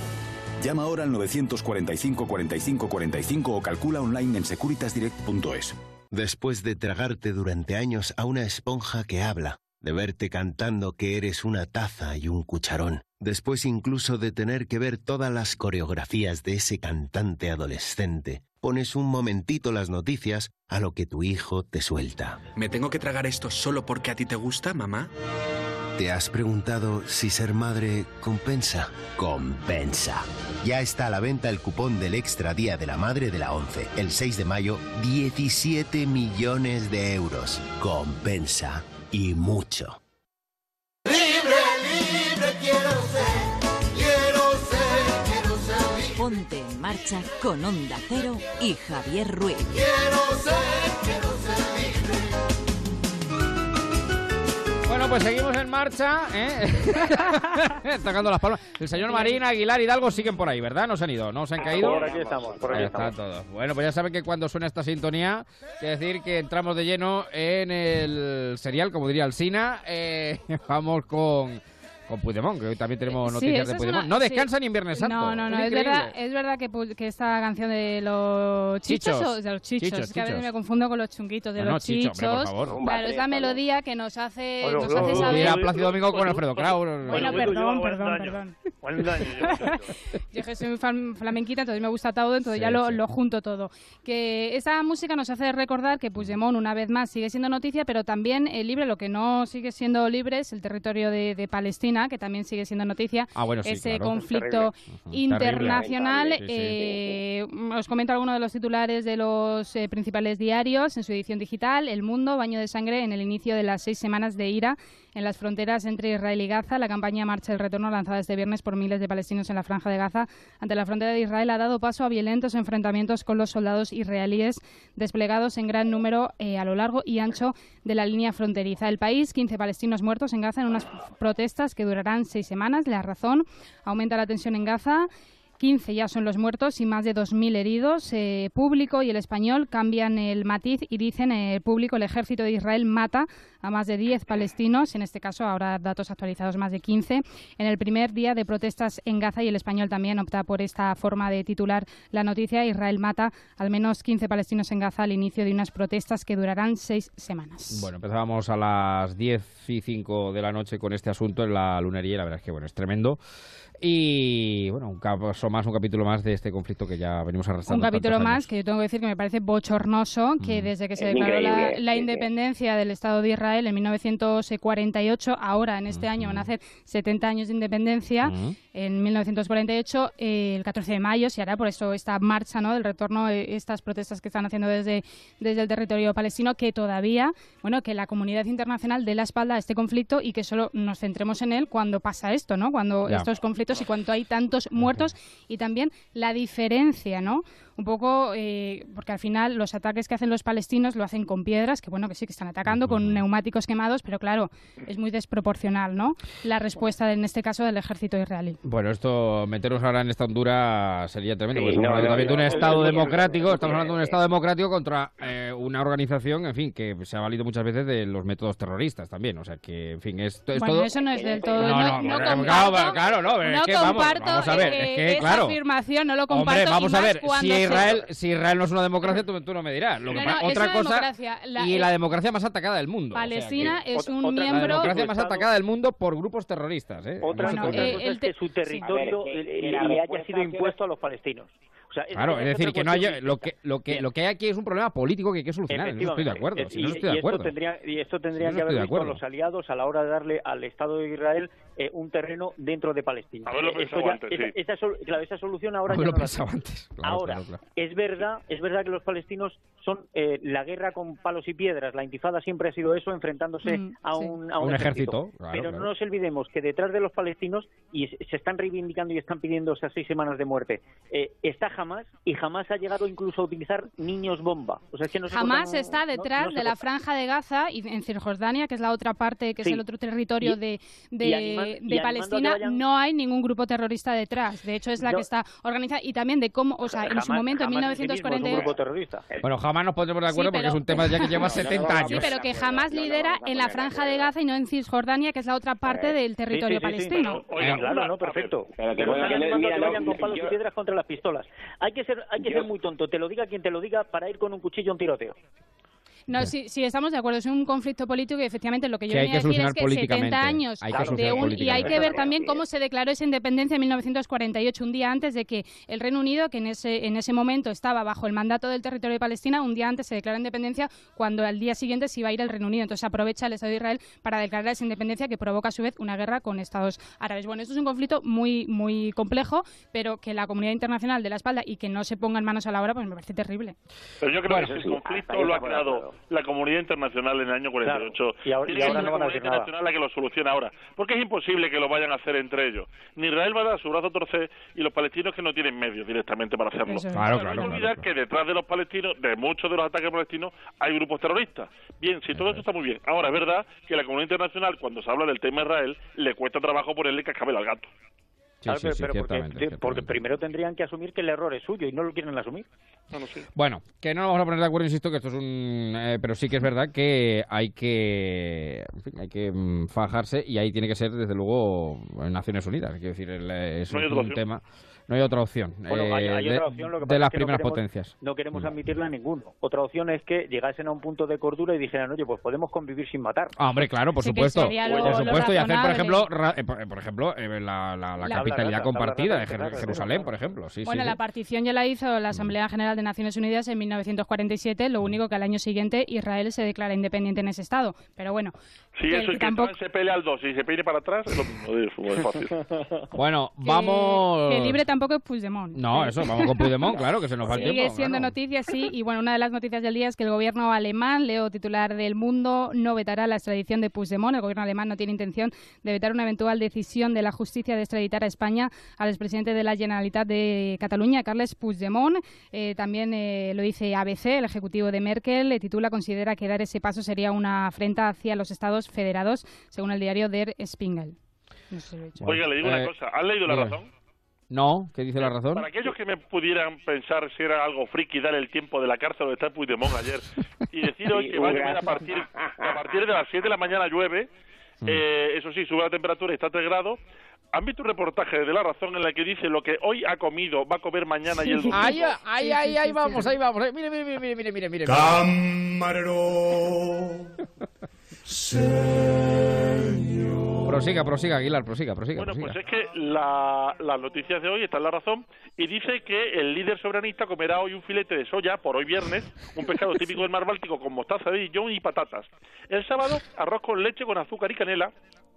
Llama ahora al 945 45 45 o calcula online en securitasdirect.es. Después de tragarte durante años a una esponja que habla, de verte cantando que eres una taza y un cucharón, después incluso de tener que ver todas las coreografías de ese cantante adolescente, pones un momentito las noticias a lo que tu hijo te suelta. ¿Me tengo que tragar esto solo porque a ti te gusta, mamá? ¿Te has preguntado si ser madre compensa? Compensa. Ya está a la venta el cupón del Extra Día de la Madre de la 11. El 6 de mayo, 17 millones de euros. Compensa. Y mucho. Libre, libre quiero ser, quiero ser, quiero ser libre. Ponte en Marcha con Onda Cero y Javier Ruiz. Quiero ser, quiero Bueno, pues seguimos en marcha, ¿eh? (laughs) tocando las palmas. El señor Marín, Aguilar, Hidalgo siguen por ahí, ¿verdad? No se han ido, no se han caído. Por aquí estamos, por aquí Ahí están estamos. todos. Bueno, pues ya saben que cuando suena esta sintonía, quiere decir que entramos de lleno en el serial, como diría el Sina. Eh, (laughs) vamos con, con Puigdemont, que hoy también tenemos Sí, noticias esa de es Puigdemont. una- no sí. descansa ni en Viernes Santo. No, no, no, es increíble. verdad, es verdad que, que esta canción de los chichos, Chichos. o de los chichos, Chichos, es que a veces chichos. me confundo con los chunguitos de No, no, los chicho, hombre, por chichos. favor. claro, Vale, es la vale. melodía que nos hace, Bueno, nos no, hace no, saber. Mira, Plácido Domingo con Alfredo Kraus. Bueno, perdón, perdón, perdón. (laughs) Yo que soy muy flam- flamenquita, entonces me gusta todo, entonces Sí, ya lo, sí. lo junto todo. Que esta música nos hace recordar que Puigdemont, una vez más, sigue siendo noticia, pero también eh, libre. Lo que no sigue siendo libre es el territorio de, de Palestina, que también sigue siendo noticia. Ah, bueno, sí, Ese claro. conflicto Terrible. internacional. Terrible. Sí, sí. os comento algunos de los titulares de los eh, principales diarios en su edición digital. El Mundo, baño de sangre en el inicio de las seis semanas de ira en las fronteras entre Israel y Gaza. La campaña Marcha del Retorno, lanzada este viernes por miles de palestinos en la franja de Gaza ante la frontera de Israel, ha dado paso a violentos enfrentamientos con los soldados israelíes desplegados en gran número eh, a lo largo y ancho de la línea fronteriza. El país, 15 palestinos muertos en Gaza en unas protestas que durarán seis semanas. La razón, aumenta la tensión en Gaza. 15 ya son los muertos y más de 2.000 heridos. Eh, público y el español cambian el matiz y dicen eh, público el ejército de Israel mata a más de 10 palestinos, en este caso ahora datos actualizados más de 15, en el primer día de protestas en Gaza y el español también opta por esta forma de titular la noticia. Israel mata al menos 15 palestinos en Gaza al inicio de unas protestas que durarán seis semanas. Bueno, empezábamos a las 10 y 5 de la noche con este asunto en la lunería y la verdad es que bueno, es tremendo. Y bueno, un caso más, un capítulo más de este conflicto que ya venimos arrastrando. Un capítulo más que yo tengo que decir que me parece bochornoso que desde que se Es declaró la, la independencia del Estado de Israel en 1948, ahora en este año van a hacer 70 años de independencia, en 1948, eh, el 14 de mayo se hará por eso esta marcha ¿no? del retorno, eh, estas protestas que están haciendo desde, desde el territorio palestino, que todavía, bueno, que la comunidad internacional dé la espalda a este conflicto y que solo nos centremos en él cuando pasa esto, ¿no? Cuando Ya. estos conflictos y cuando hay tantos muertos y también la diferencia, ¿no? Un poco, eh, porque al final los ataques que hacen los palestinos lo hacen con piedras, que bueno, que sí que están atacando, con neumáticos quemados, pero claro, es muy desproporcional, ¿no? La respuesta, en este caso, del ejército israelí. Bueno, esto, meternos ahora en esta hondura sería tremendo. Sí, porque estamos no, hablando no, también de un no, Estado no, no, democrático, no, estamos hablando de un Estado democrático contra eh, una organización, en fin, que se ha valido muchas veces de los métodos terroristas también. O sea que, en fin, esto es bueno, todo... eso no es del todo. No, No, no, no comparto, claro, no, es no que vamos, comparto vamos a ver, eh, es que, esa claro. afirmación, no lo comparto. Hombre, vamos y a más ver, si cuando se- Israel, (laughs) si Israel no es una democracia, tú, tú no me dirás. Lo que No, pasa- no, es otra cosa. La- y eh, la democracia más atacada del mundo. o sea Palestina que- es un La miembro... democracia más atacada del mundo por grupos terroristas, ¿eh? Otra, Eso otra es cosa eh, es que su territorio A ver, que- eh, que le la le haya sido impuesto a los palestinos. O sea, Claro, es decir, otra que no haya, lo que, lo que, (laughs) lo que hay aquí es un problema político que hay que solucionar. En eso estoy de acuerdo. Si no y, estoy y de esto acuerdo. tendría, y esto tendría Si no que haber visto a los aliados a la hora de darle al Estado de Israel eh, un terreno dentro de Palestina. Haberlo Esto pensado ya- antes, esa, sí. esa sol- claro, esa solución ahora ya Haberlo no pensado tenemos. antes. Claro, ahora, claro, claro. es verdad, es verdad que los palestinos son eh, la guerra con palos y piedras. La intifada siempre ha sido eso, enfrentándose Mm, a sí. un, A un ejército, claro, Pero claro. no nos olvidemos que detrás de los palestinos, y se están reivindicando y están pidiendo esas seis semanas de muerte, eh, está Hamas, y Hamas ha llegado incluso a utilizar niños bomba. O sea, es que no se Jamás está no- detrás no de la franja de Gaza y en Cisjordania, que es la otra parte, que Sí. es el otro territorio Y- de, y de, Palestina, vayan- no hay ningún grupo terrorista detrás. De hecho, es la Yo- que está organizada. Y también de cómo, o sea, en su momento, en Hamas en sí mismo es un 1948... grupo terrorista. Bueno, jamás nos pondremos de acuerdo Sí, porque es pero- un tema ya que lleva (laughs) 70 años. Sí, pero que jamás lidera en la franja de Gaza y no en Cisjordania, que es la otra parte del territorio palestino. Claro, no, perfecto. Pero que Pero no, vayan con palos y piedras contra las pistolas. Hay que ser, hay que ser muy tonto, te lo diga quien te lo diga, para ir con un cuchillo a un tiroteo. No, sí, sí, estamos de acuerdo. Es un conflicto político y efectivamente lo que yo Que hay venía que a decir es que políticamente. 70 años Hay que de un, y hay que ver también cómo se declaró esa independencia en 1948, un día antes de que el Reino Unido, que en ese, en ese momento estaba bajo el mandato del territorio de Palestina, un día antes se declaró independencia cuando al día siguiente se iba a ir el Reino Unido. Entonces aprovecha el Estado de Israel para declarar esa independencia que provoca a su vez una guerra con Estados árabes. Bueno, esto es un conflicto muy, muy complejo, pero que la comunidad internacional de la espalda y que no se pongan manos a la obra, pues me parece terrible. Pero yo creo Bueno, que ese sí. conflicto lo ha creado. La comunidad internacional en el año 48. y ahora- Tiene y ahora ser no la van a comunidad decir nada. internacional la que lo solucione ahora. Porque es imposible que lo vayan a hacer entre ellos. Ni Israel va a dar su brazo a torcer y los palestinos que no tienen medios directamente para hacerlo. Eso es. Claro, No hay claro, que claro, olvidar que detrás de los palestinos, de muchos de los ataques palestinos, hay grupos terroristas. Bien, si todo esto está muy bien. Ahora, es verdad que la comunidad internacional, cuando se habla del tema Israel, le cuesta trabajo ponerle cascabel al gato. Claro, sí, sí, pero porque, ciertamente, de- porque primero tendrían que asumir que el error es suyo y no lo quieren asumir. No, no sé. Bueno, que no nos vamos a poner de acuerdo, insisto, que esto es un... eh, pero sí que es verdad que hay que... en fin, hay que mm, fajarse y ahí tiene que ser, desde luego, en Naciones Unidas. Quiero decir, el, eh, es No un tema... No hay otra opción. Bueno, eh, hay de, otra opción, lo que de las es que no primeras queremos- potencias. No queremos admitirla a ninguno. Otra opción es que llegasen a un punto de cordura y dijeran, oye, pues podemos convivir sin matar. Ah, hombre, claro, por Sí, supuesto. lo- por supuesto, y hacer, por ejemplo, ra- eh, por, por ejemplo eh, la, la- la La- capitalidad compartida de Jerusalén, por ejemplo. Sí, bueno, sí, la sí. partición ya la hizo la Asamblea General de Naciones Unidas en 1947, lo único que al año siguiente Israel se declara independiente en ese estado. Pero bueno, Sí, que- eso es que tampoco- se pelea al 2 y se peine para atrás, es lo mismo. Es muy (laughs) fácil. Bueno, vamos... Que libre tampoco es Puigdemont. No, eso, vamos con Puigdemont, (laughs) claro, que se nos va el Sigue siendo claro. noticia, sí. Y bueno, una de las noticias del día es que el gobierno alemán, leo titular del mundo, no vetará la extradición de Puigdemont. El gobierno alemán no tiene intención de vetar una eventual decisión de la justicia de extraditar a España al expresidente de la Generalitat de Cataluña, Carles Puigdemont. Eh, también eh, lo dice ABC, el ejecutivo de Merkel, le titula, considera que dar ese paso sería una afrenta hacia los estados federados, según el diario Der Spiegel. No sé si lo he dicho. Oiga, le digo una Eh, cosa. ¿Has leído la razón? No, ¿qué dice la razón? Para aquellos que me pudieran pensar si era algo friki dar el tiempo de la cárcel donde está Puigdemont ayer y decir hoy Sí, que va a llover a partir, a partir de las 7 de la mañana llueve, eh, eso sí, sube la temperatura y está a 3 grados. ¿Han visto un reportaje de La Razón en el que dice lo que hoy ha comido va a comer mañana y el domingo? Ahí, ahí, ahí, ahí vamos, ahí vamos. eh. Mire, mire, mire, mire, mire, mire, mire. Camarero. Prosiga, prosiga, Aguilar, prosiga, prosiga. Bueno, prosiga. pues es que la, las noticias de hoy están en la razón y dice que el líder soberanista comerá hoy un filete de soya por hoy viernes, un pescado (laughs) típico del mar Báltico con mostaza de Dijon y patatas. El sábado, arroz con leche con azúcar y canela.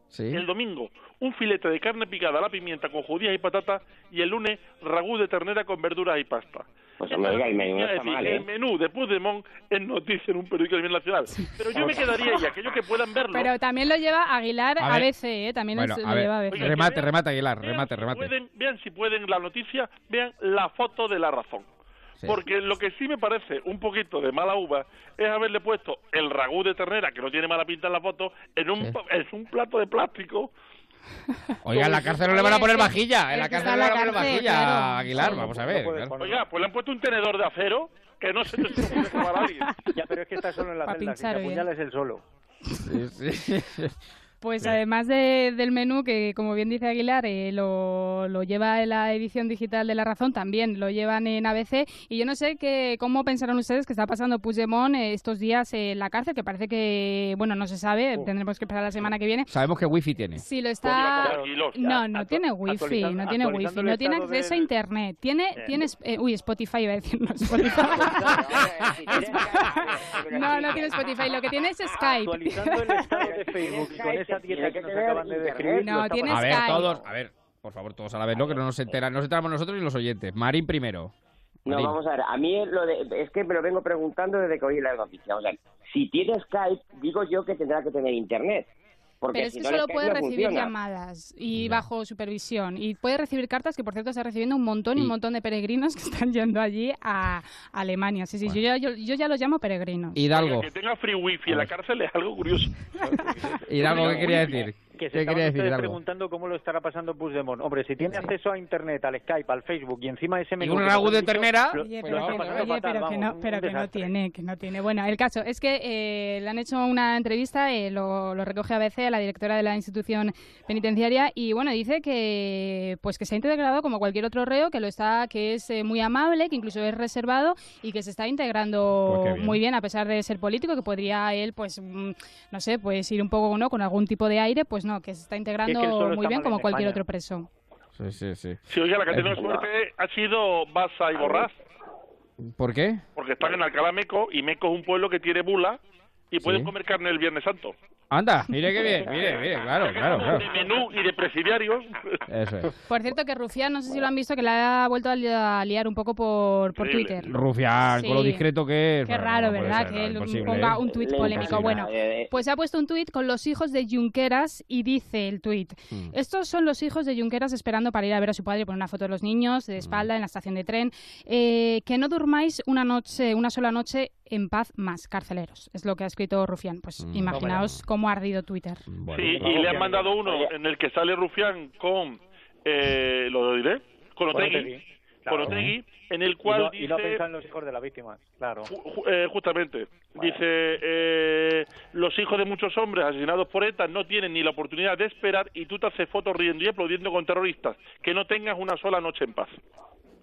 Sí. El domingo, un filete de carne picada a la pimienta con judías y patatas. Y el lunes, ragú de ternera con verduras y pasta. Pues hombre, el menú está decir, mal, ¿eh? El menú de Puigdemont es noticia en un periódico a nivel nacional. Pero yo me quedaría, y aquellos que puedan verlo... Pero también lo lleva Aguilar A ver. ABC, ¿eh? También Bueno, es- a lo ver, lleva ABC. Oiga, remate, vean- remate, Aguilar, vean remate, si remate. Pueden, vean si pueden la noticia, vean la foto de la razón. Sí. Porque lo que sí me parece un poquito de mala uva es haberle puesto el ragú de ternera, que no tiene mala pinta en la foto, en un, Sí. pa- en un plato de plástico. Oiga, en la cárcel no le van a poner vajilla. En la cárcel no le van a poner vajilla, claro. Aguilar, vamos a ver. claro. poner- Oiga, pues le han puesto un tenedor de acero, que no se lo puede tomar alguien. Ya, pero es que está solo en la celda. Si pinchar se bien. apuñala es el solo. Sí, sí. Pues además de- del menú, que como bien dice Aguilar, eh, lo, lo lleva en la edición digital de La Razón, también lo llevan en ABC. Y yo no sé que, cómo pensaron ustedes que está pasando Puigdemont eh, estos días en la cárcel, que parece que, bueno, no se sabe, Oh. tendremos que esperar la semana que viene. Sabemos que wifi tiene. Si lo está... No, no tiene wifi, no tiene wifi, no tiene acceso a internet. Tiene, Eh. tienes, eh, uy, Spotify iba a decir, no, Spotify. no, no tiene Spotify, lo que tiene es Skype. Actualizando el estado de Facebook con esa dieta que nos acaban de describir. No, lo está tiene A ver, Skype. todos, a ver, por favor, todos a la vez, ¿no? Que no nos enteran, no nos enteramos nosotros ni los oyentes. Marín primero. No, Marín. vamos a ver, a mí lo de, es que me lo vengo preguntando desde que oí la noticia. O sea, si tiene Skype, digo yo que tendrá que tener internet. Porque Pero es si que no, solo puede no recibir funciona. llamadas y bajo supervisión. Y puede recibir cartas, que por cierto está recibiendo un montón y un montón de peregrinos que están yendo allí a Alemania. Sí, sí, yo, ya, yo, yo ya los llamo peregrinos. Hidalgo, Que tenga free wifi en la cárcel es algo curioso. (laughs) (laughs) Hidalgo, ¿qué quería decir? Que se ¿Qué estaban quería decir, ustedes preguntando cómo lo estará pasando Puigdemont. Hombre, si tiene acceso a Internet, al Skype, al Facebook y encima ese menú... un que ragú nos de ternera, lo- Oye, pues pero, lo que, no, pasando oye, fatal, pero que vamos, no, un pero que no desastre. tiene, que no tiene. Bueno, el caso es que eh, le han hecho una entrevista, eh, lo, lo recoge ABC a la directora de la institución penitenciaria y bueno, dice que pues que se ha integrado como cualquier otro reo, que lo está, que es eh, muy amable, que incluso es reservado y que se está integrando Pues bien. muy bien a pesar de ser político, que podría él pues mm, no sé, pues ir un poco no con algún tipo de aire, pues no, que se está integrando muy bien como cualquier España. otro preso. Sí, sí, sí. Si oiga, la que ha tenido Es- suerte ha sido Baza y Borrás, ¿Por qué? porque están en Alcalá Meco y Meco es un pueblo que tiene bula y pueden Sí. comer carne el Viernes Santo. Anda, mire qué bien, mire, mire, claro, claro, claro. De menú y de presidiarios. Eso es. Por cierto, que Rufián, no sé si lo han visto, que la ha vuelto a li- a liar un poco por, por. Twitter. Rufián, con lo discreto que es. Qué bueno, raro, no ¿verdad? ser, que no, él imposible, ponga ¿eh? un tuit polémico. Bueno, Eh, eh. pues ha puesto un tuit con los hijos de Junqueras y dice el tuit: Mm. Estos son los hijos de Junqueras esperando para ir a ver a su padre, poner una foto de los niños de espalda en la estación de tren. Eh, que no durmáis una noche, una sola noche en paz más, carceleros. Es lo que ha escrito Rufián. Pues Mm. imaginaos cómo ha ardido Twitter. Sí, y le han mandado uno en el que sale Rufián con, eh, lo diré, con Con Otegui, claro. con Otegi, en el Y cual no, y no dice... pensado en los hijos de las víctimas, claro. Ju- eh, justamente. Dice, eh, los hijos de muchos hombres asesinados por ETA no tienen ni la oportunidad de esperar y tú te haces fotos riendo y aplaudiendo con terroristas. Que no tengas una sola noche en paz.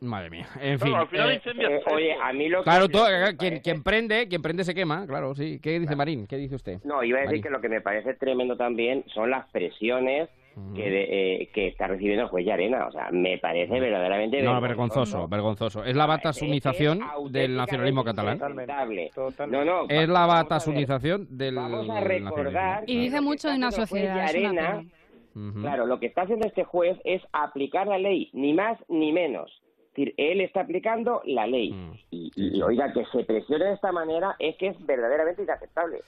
Madre mía, en Claro, fin. al final eh, incendias Eh, oye, a mí lo que... Claro, lo todo- que me quien, quien prende, quien prende se quema, claro, sí. ¿Qué dice Marín? ¿Qué dice usted? No, iba a decir Marín. que lo que me parece tremendo también son las presiones que, de- eh, que está recibiendo el juez de arena. O sea, me parece verdaderamente No, vergonzoso, vergonzoso. Es la batasunización del nacionalismo catalán. Lamentable. No, no, Es la batasunización del Vamos a recordar Y dice mucho de una haciendo el juez de sociedad. una arena. Claro, lo que está haciendo este juez es aplicar la ley, ni más ni menos. Es decir, él está aplicando la ley. Mm. Y, y, oiga, que se presione de esta manera es que es verdaderamente inaceptable.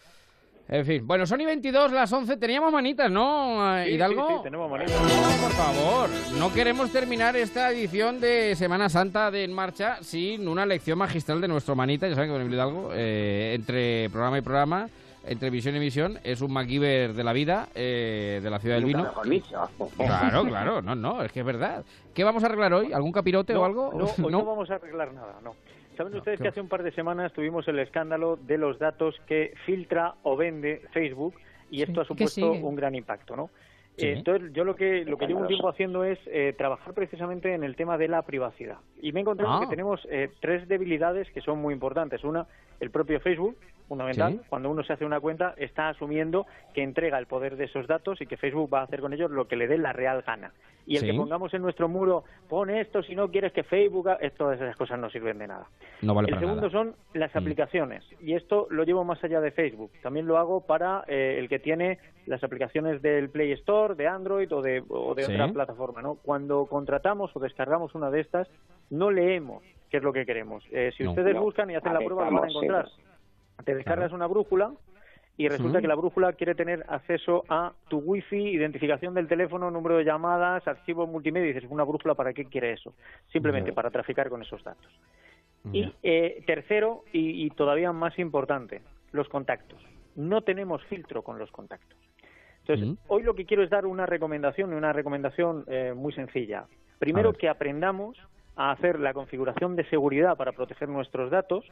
En fin, bueno, son y 22, las 11. Teníamos manitas, ¿no, eh, Sí, Hidalgo? sí, sí, tenemos manitas. No, por favor, no queremos terminar esta edición de Semana Santa de En Marcha sin una lección magistral de nuestro manita. Ya saben que con Hidalgo, eh, entre programa y programa, entre visión y visión, es un MacGyver de la vida, eh, de la ciudad del vino. (laughs) Claro, claro, no, no, es que es verdad. ¿Qué vamos a arreglar hoy? ¿Algún capirote No, o algo? No, hoy (laughs) no vamos a arreglar nada, no. ¿Saben ustedes que hace un par de semanas tuvimos el escándalo de los datos que filtra o vende Facebook y esto ha supuesto un gran impacto, ¿no? Sí. Eh, Entonces, yo lo que lo que llevo un tiempo haciendo es eh, trabajar precisamente en el tema de la privacidad. Y me he encontrado Ah. que tenemos eh, tres debilidades que son muy importantes. Una, el propio Facebook, fundamental. Sí. Cuando uno se hace una cuenta, está asumiendo que entrega el poder de esos datos y que Facebook va a hacer con ellos lo que le dé la real gana. Y el Sí. que pongamos en nuestro muro, pon esto si no quieres que Facebook... ha-", Todas esas cosas no sirven de nada. No vale el para segundo nada. son las Mm. aplicaciones. Y esto lo llevo más allá de Facebook. También lo hago para eh, el que tiene las aplicaciones del Play Store, de Android o de, o de Sí. otra plataforma. ¿no? Cuando contratamos o descargamos una de estas, no leemos qué es lo que queremos. Eh, si No. ustedes No. buscan y hacen la prueba, lo van a encontrar. Te descargas una brújula y resulta que la brújula quiere tener acceso a tu wifi, identificación del teléfono, número de llamadas, archivos multimedia. Y dices, ¿una brújula para qué quiere eso? Simplemente para traficar con esos datos. Y eh, tercero, y, y todavía más importante, los contactos. No tenemos filtro con los contactos. Entonces, hoy lo que quiero es dar una recomendación, y una recomendación eh, muy sencilla. Primero, que aprendamos a hacer la configuración de seguridad para proteger nuestros datos.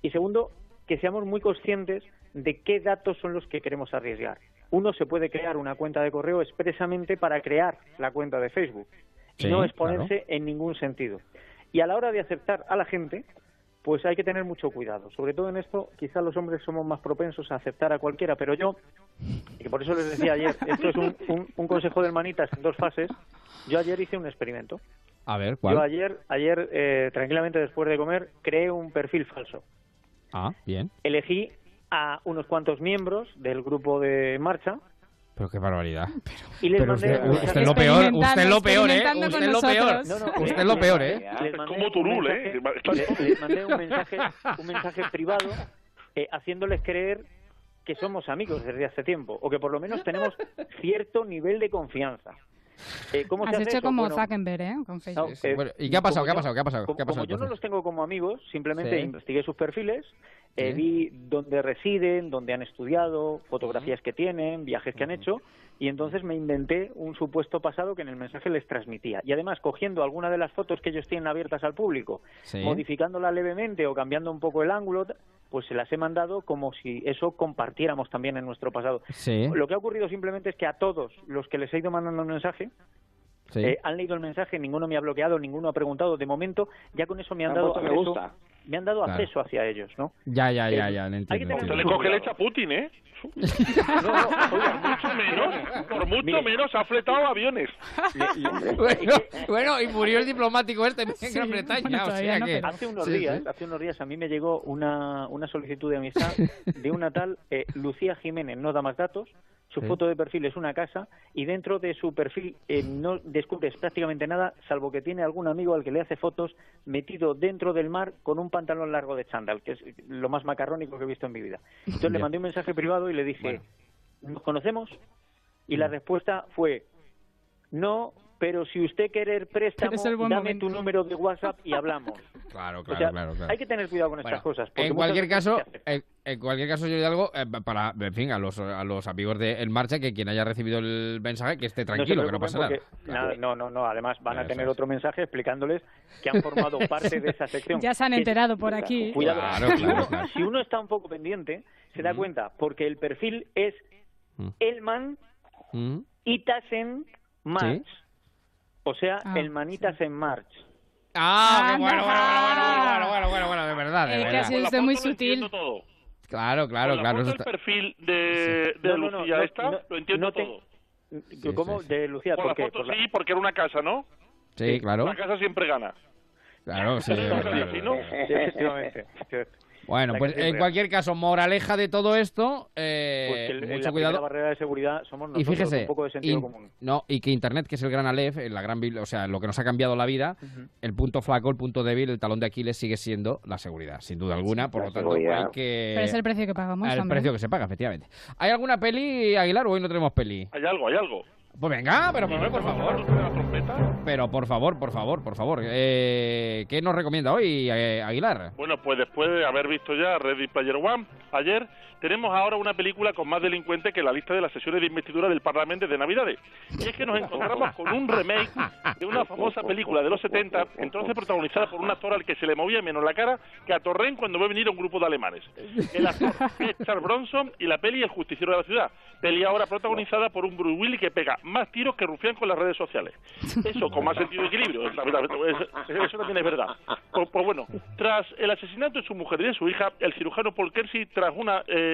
Y segundo, que seamos muy conscientes de qué datos son los que queremos arriesgar. Uno se puede crear una cuenta de correo expresamente para crear la cuenta de Facebook y Sí, no exponerse claro. en ningún sentido. Y a la hora de aceptar a la gente, pues hay que tener mucho cuidado. Sobre todo en esto, quizás los hombres somos más propensos a aceptar a cualquiera, pero yo, y que por eso les decía ayer, (laughs) esto es un, un- un consejo del manitas en dos fases. Yo ayer hice un experimento. A ver, Yo ¿cuál? ayer, ayer eh, tranquilamente después de comer, creé un perfil falso. Ah, bien. Elegí a unos cuantos miembros del grupo de marcha Pero qué barbaridad. y les Pero mandé usted, usted lo peor, usted es lo peor, ¿eh? Usted lo peor. nosotros. No, no, Usted es lo peor, ¿eh? les mandé como un Turul, ¿eh? le- les mandé un mensaje, un mensaje privado eh, haciéndoles creer que somos amigos desde hace tiempo o que por lo menos tenemos cierto nivel de confianza. Eh, ¿Cómo se Has hace hecho eso? como Bueno, Zuckerberg, ¿eh? Con no, Facebook. eh, Bueno, ¿y qué ha pasado? ¿Qué ha yo- pasado? ¿Qué ha pasado? Como, ¿Qué ha pasado como yo no los tengo como amigos, simplemente Sí. investigué sus perfiles, eh, vi dónde residen, dónde han estudiado, fotografías que tienen, viajes que han hecho, y entonces me inventé un supuesto pasado que en el mensaje les transmitía. Y además, cogiendo alguna de las fotos que ellos tienen abiertas al público, Sí. modificándola levemente o cambiando un poco el ángulo, pues se las he mandado como si eso compartiéramos también en nuestro pasado. Sí, Lo que ha ocurrido simplemente es que a todos los que les he ido mandando un mensaje, sí. eh, han leído el mensaje, ninguno me ha bloqueado, ninguno ha preguntado. De momento, ya con eso me han Han dado me gusta. Me han dado Claro. acceso hacia ellos, ¿no? Ya, ya, ya, Eh, ya, lo hay que entiendo. tener Se le mucho coge leche a Putin, ¿eh? (laughs) No, no, oiga, Mucho menos, por mucho Mire. menos ha fletado aviones. (laughs) bueno, bueno, y murió el diplomático este en Gran Bretaña, o sea que... Hace unos Sí, días, sí. hace unos días a mí me llegó una, una solicitud de amistad (laughs) de una tal eh, Lucía Jiménez, no da más datos. Su Sí. foto de perfil es una casa y dentro de su perfil eh, no descubres prácticamente nada, salvo que tiene algún amigo al que le hace fotos metido dentro del mar con un pantalón largo de chándal, que es lo más macarrónico que he visto en mi vida. Entonces le mandé un mensaje privado y le dije, ¿nos conocemos? Y Mm. la respuesta fue, no, pero si usted quiere préstamo, dame momento. tu número de WhatsApp y hablamos. (laughs) Claro, O claro, sea, claro, claro. Hay que tener cuidado con estas cosas. porque En cualquier caso, en, en cualquier caso, yo digo algo eh, para, en fin, a los, a los amigos de En Marcha, que quien haya recibido el mensaje, que esté tranquilo, que no pasa nada. porque- nada, No, no, no. Además, van a Eso tener es. otro mensaje explicándoles que han formado (laughs) parte de esa sección. Ya se han enterado por aquí. Cuidado. Claro, si, claro, uno, claro. si uno está un poco pendiente, se da cuenta, porque el perfil es Mm. Elman Mm. Itasen March. Sí. O sea, Ah, el manitas en March. Ah, qué bueno, bueno, bueno, bueno, bueno, bueno, bueno, de verdad, de Eh, que verdad. ha sido usted muy sutil. todo. Claro, claro, Con la claro. foto está- perfil de, de No, no, no, Lucía no, esta, no, lo entiendo no te- todo. Sí, ¿Cómo? sí, sí. De Lucía, Por ¿por la qué? foto Por la- sí, porque era una casa, ¿no? Sí, claro. La casa siempre gana. Claro, sí. verdad, Sí, verdad. Sí, efectivamente. Bueno, pues en cualquier caso, moraleja de todo esto, eh, Pues que el- mucho la cuidado. barrera de seguridad somos Y nosotros, fíjese, un poco de sentido in- común. no, y que Internet, que es el gran Aleph, eh, la gran, o sea, lo que nos ha cambiado la vida, el punto flaco, el punto débil, el talón de Aquiles sigue siendo la seguridad, sin duda alguna. Por La lo tanto, seguridad. hay que. Pero es el precio que pagamos, el precio que se paga, efectivamente. ¿Hay alguna peli, Aguilar, o hoy no tenemos peli? Hay algo, hay algo. Pues venga, pero por, por favor. Pero por favor, por favor, por favor. Eh, ¿Qué nos recomienda hoy, eh, Aguilar? Bueno, pues después de haber visto ya Ready Player One ayer, tenemos ahora una película con más delincuentes que la lista de las sesiones de investidura del Parlamento de Navidades. Y es que nos encontramos con un remake de una famosa película de los 70, entonces protagonizada por un actor al que se le movía menos la cara que a Torren cuando ve venir un grupo de alemanes. El actor es Charles Bronson y la peli El Justiciero de la Ciudad. Peli ahora protagonizada por un Bruce Willis que pega más tiros que rufián con las redes sociales. Eso con más sentido de equilibrio, eso también es verdad. Pues, pues bueno, tras el asesinato de su mujer y de su hija, el cirujano Paul Kersey, tras una... eh,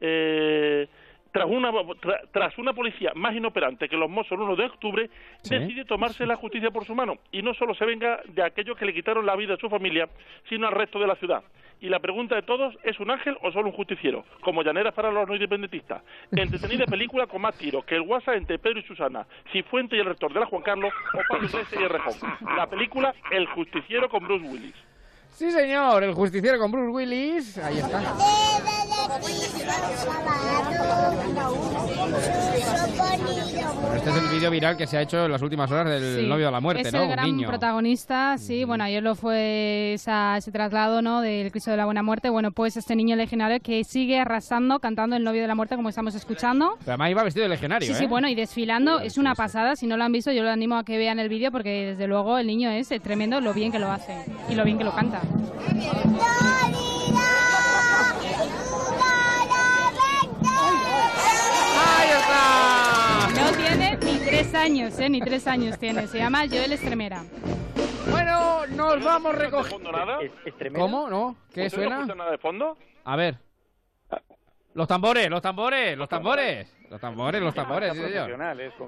eh, tras una, tra- tras una policía más inoperante que los Mossos el 1 de octubre, Sí. decide tomarse la justicia por su mano y no solo se venga de aquellos que le quitaron la vida a su familia, sino al resto de la ciudad. Y la pregunta de todos, ¿es un ángel o solo un justiciero? Como llaneras para los no independentistas. Entretenida (laughs) película con más tiros que el WhatsApp entre Pedro y Susana, Cifuente y el rector de la Juan Carlos o Pablo Iglesias y el Rejón. La película El justiciero con Bruce Willis. Sí, señor, el justiciero con Bruce Willis. Ahí está. Este es el vídeo viral que se ha hecho en las últimas horas del Sí. novio de la muerte, es ¿no? el Un gran niño. protagonista, sí. Bueno, ayer lo fue esa- ese traslado, ¿no? Del Cristo de la Buena Muerte. Bueno, pues este niño legionario que sigue arrasando, cantando el novio de la muerte, como estamos escuchando. Pero además iba vestido de legionario, Sí, ¿eh? sí, bueno, y desfilando es una pasada. Si no lo han visto, yo lo animo a que vean el vídeo porque desde luego el niño es eh, tremendo lo bien que lo hace y lo bien que lo canta. Tres años, ¿eh? Ni tres años tiene. Se llama Joel Estremera. Bueno, nos vamos ¿De recogiendo. ¿Cómo? ¿No? ¿Qué ¿Ustedes no suena? escuchan nada de fondo? A ver. Los tambores, los tambores, los tambores. Los tambores, los tambores, sí, señor.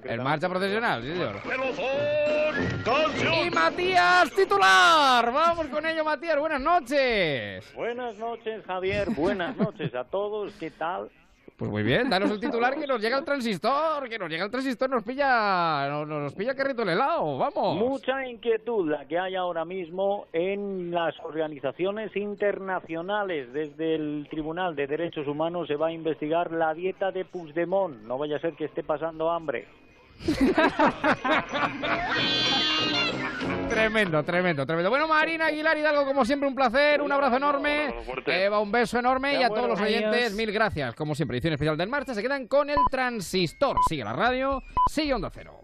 El marcha procesional, sí, señor. Y Matías, titular. Vamos con ello, Matías. Buenas noches. Buenas noches, Javier. Buenas noches a todos. ¿Qué tal? Pues muy bien, danos el titular que nos llega el transistor, que nos llega el transistor, nos pilla, nos, nos pilla carrito el helado, vamos. Mucha inquietud la que hay ahora mismo en las organizaciones internacionales. Desde el Tribunal de Derechos Humanos se va a investigar la dieta de Puigdemont. No vaya a ser que esté pasando hambre. (laughs) Tremendo, tremendo, tremendo. Bueno, Marina Aguilar Hidalgo, como siempre, un placer, un abrazo enorme. Eva, un beso enorme y a todos los oyentes, mil gracias. Como siempre, edición especial del Marcha, se quedan con el transistor. Sigue la radio, sigue Onda Cero.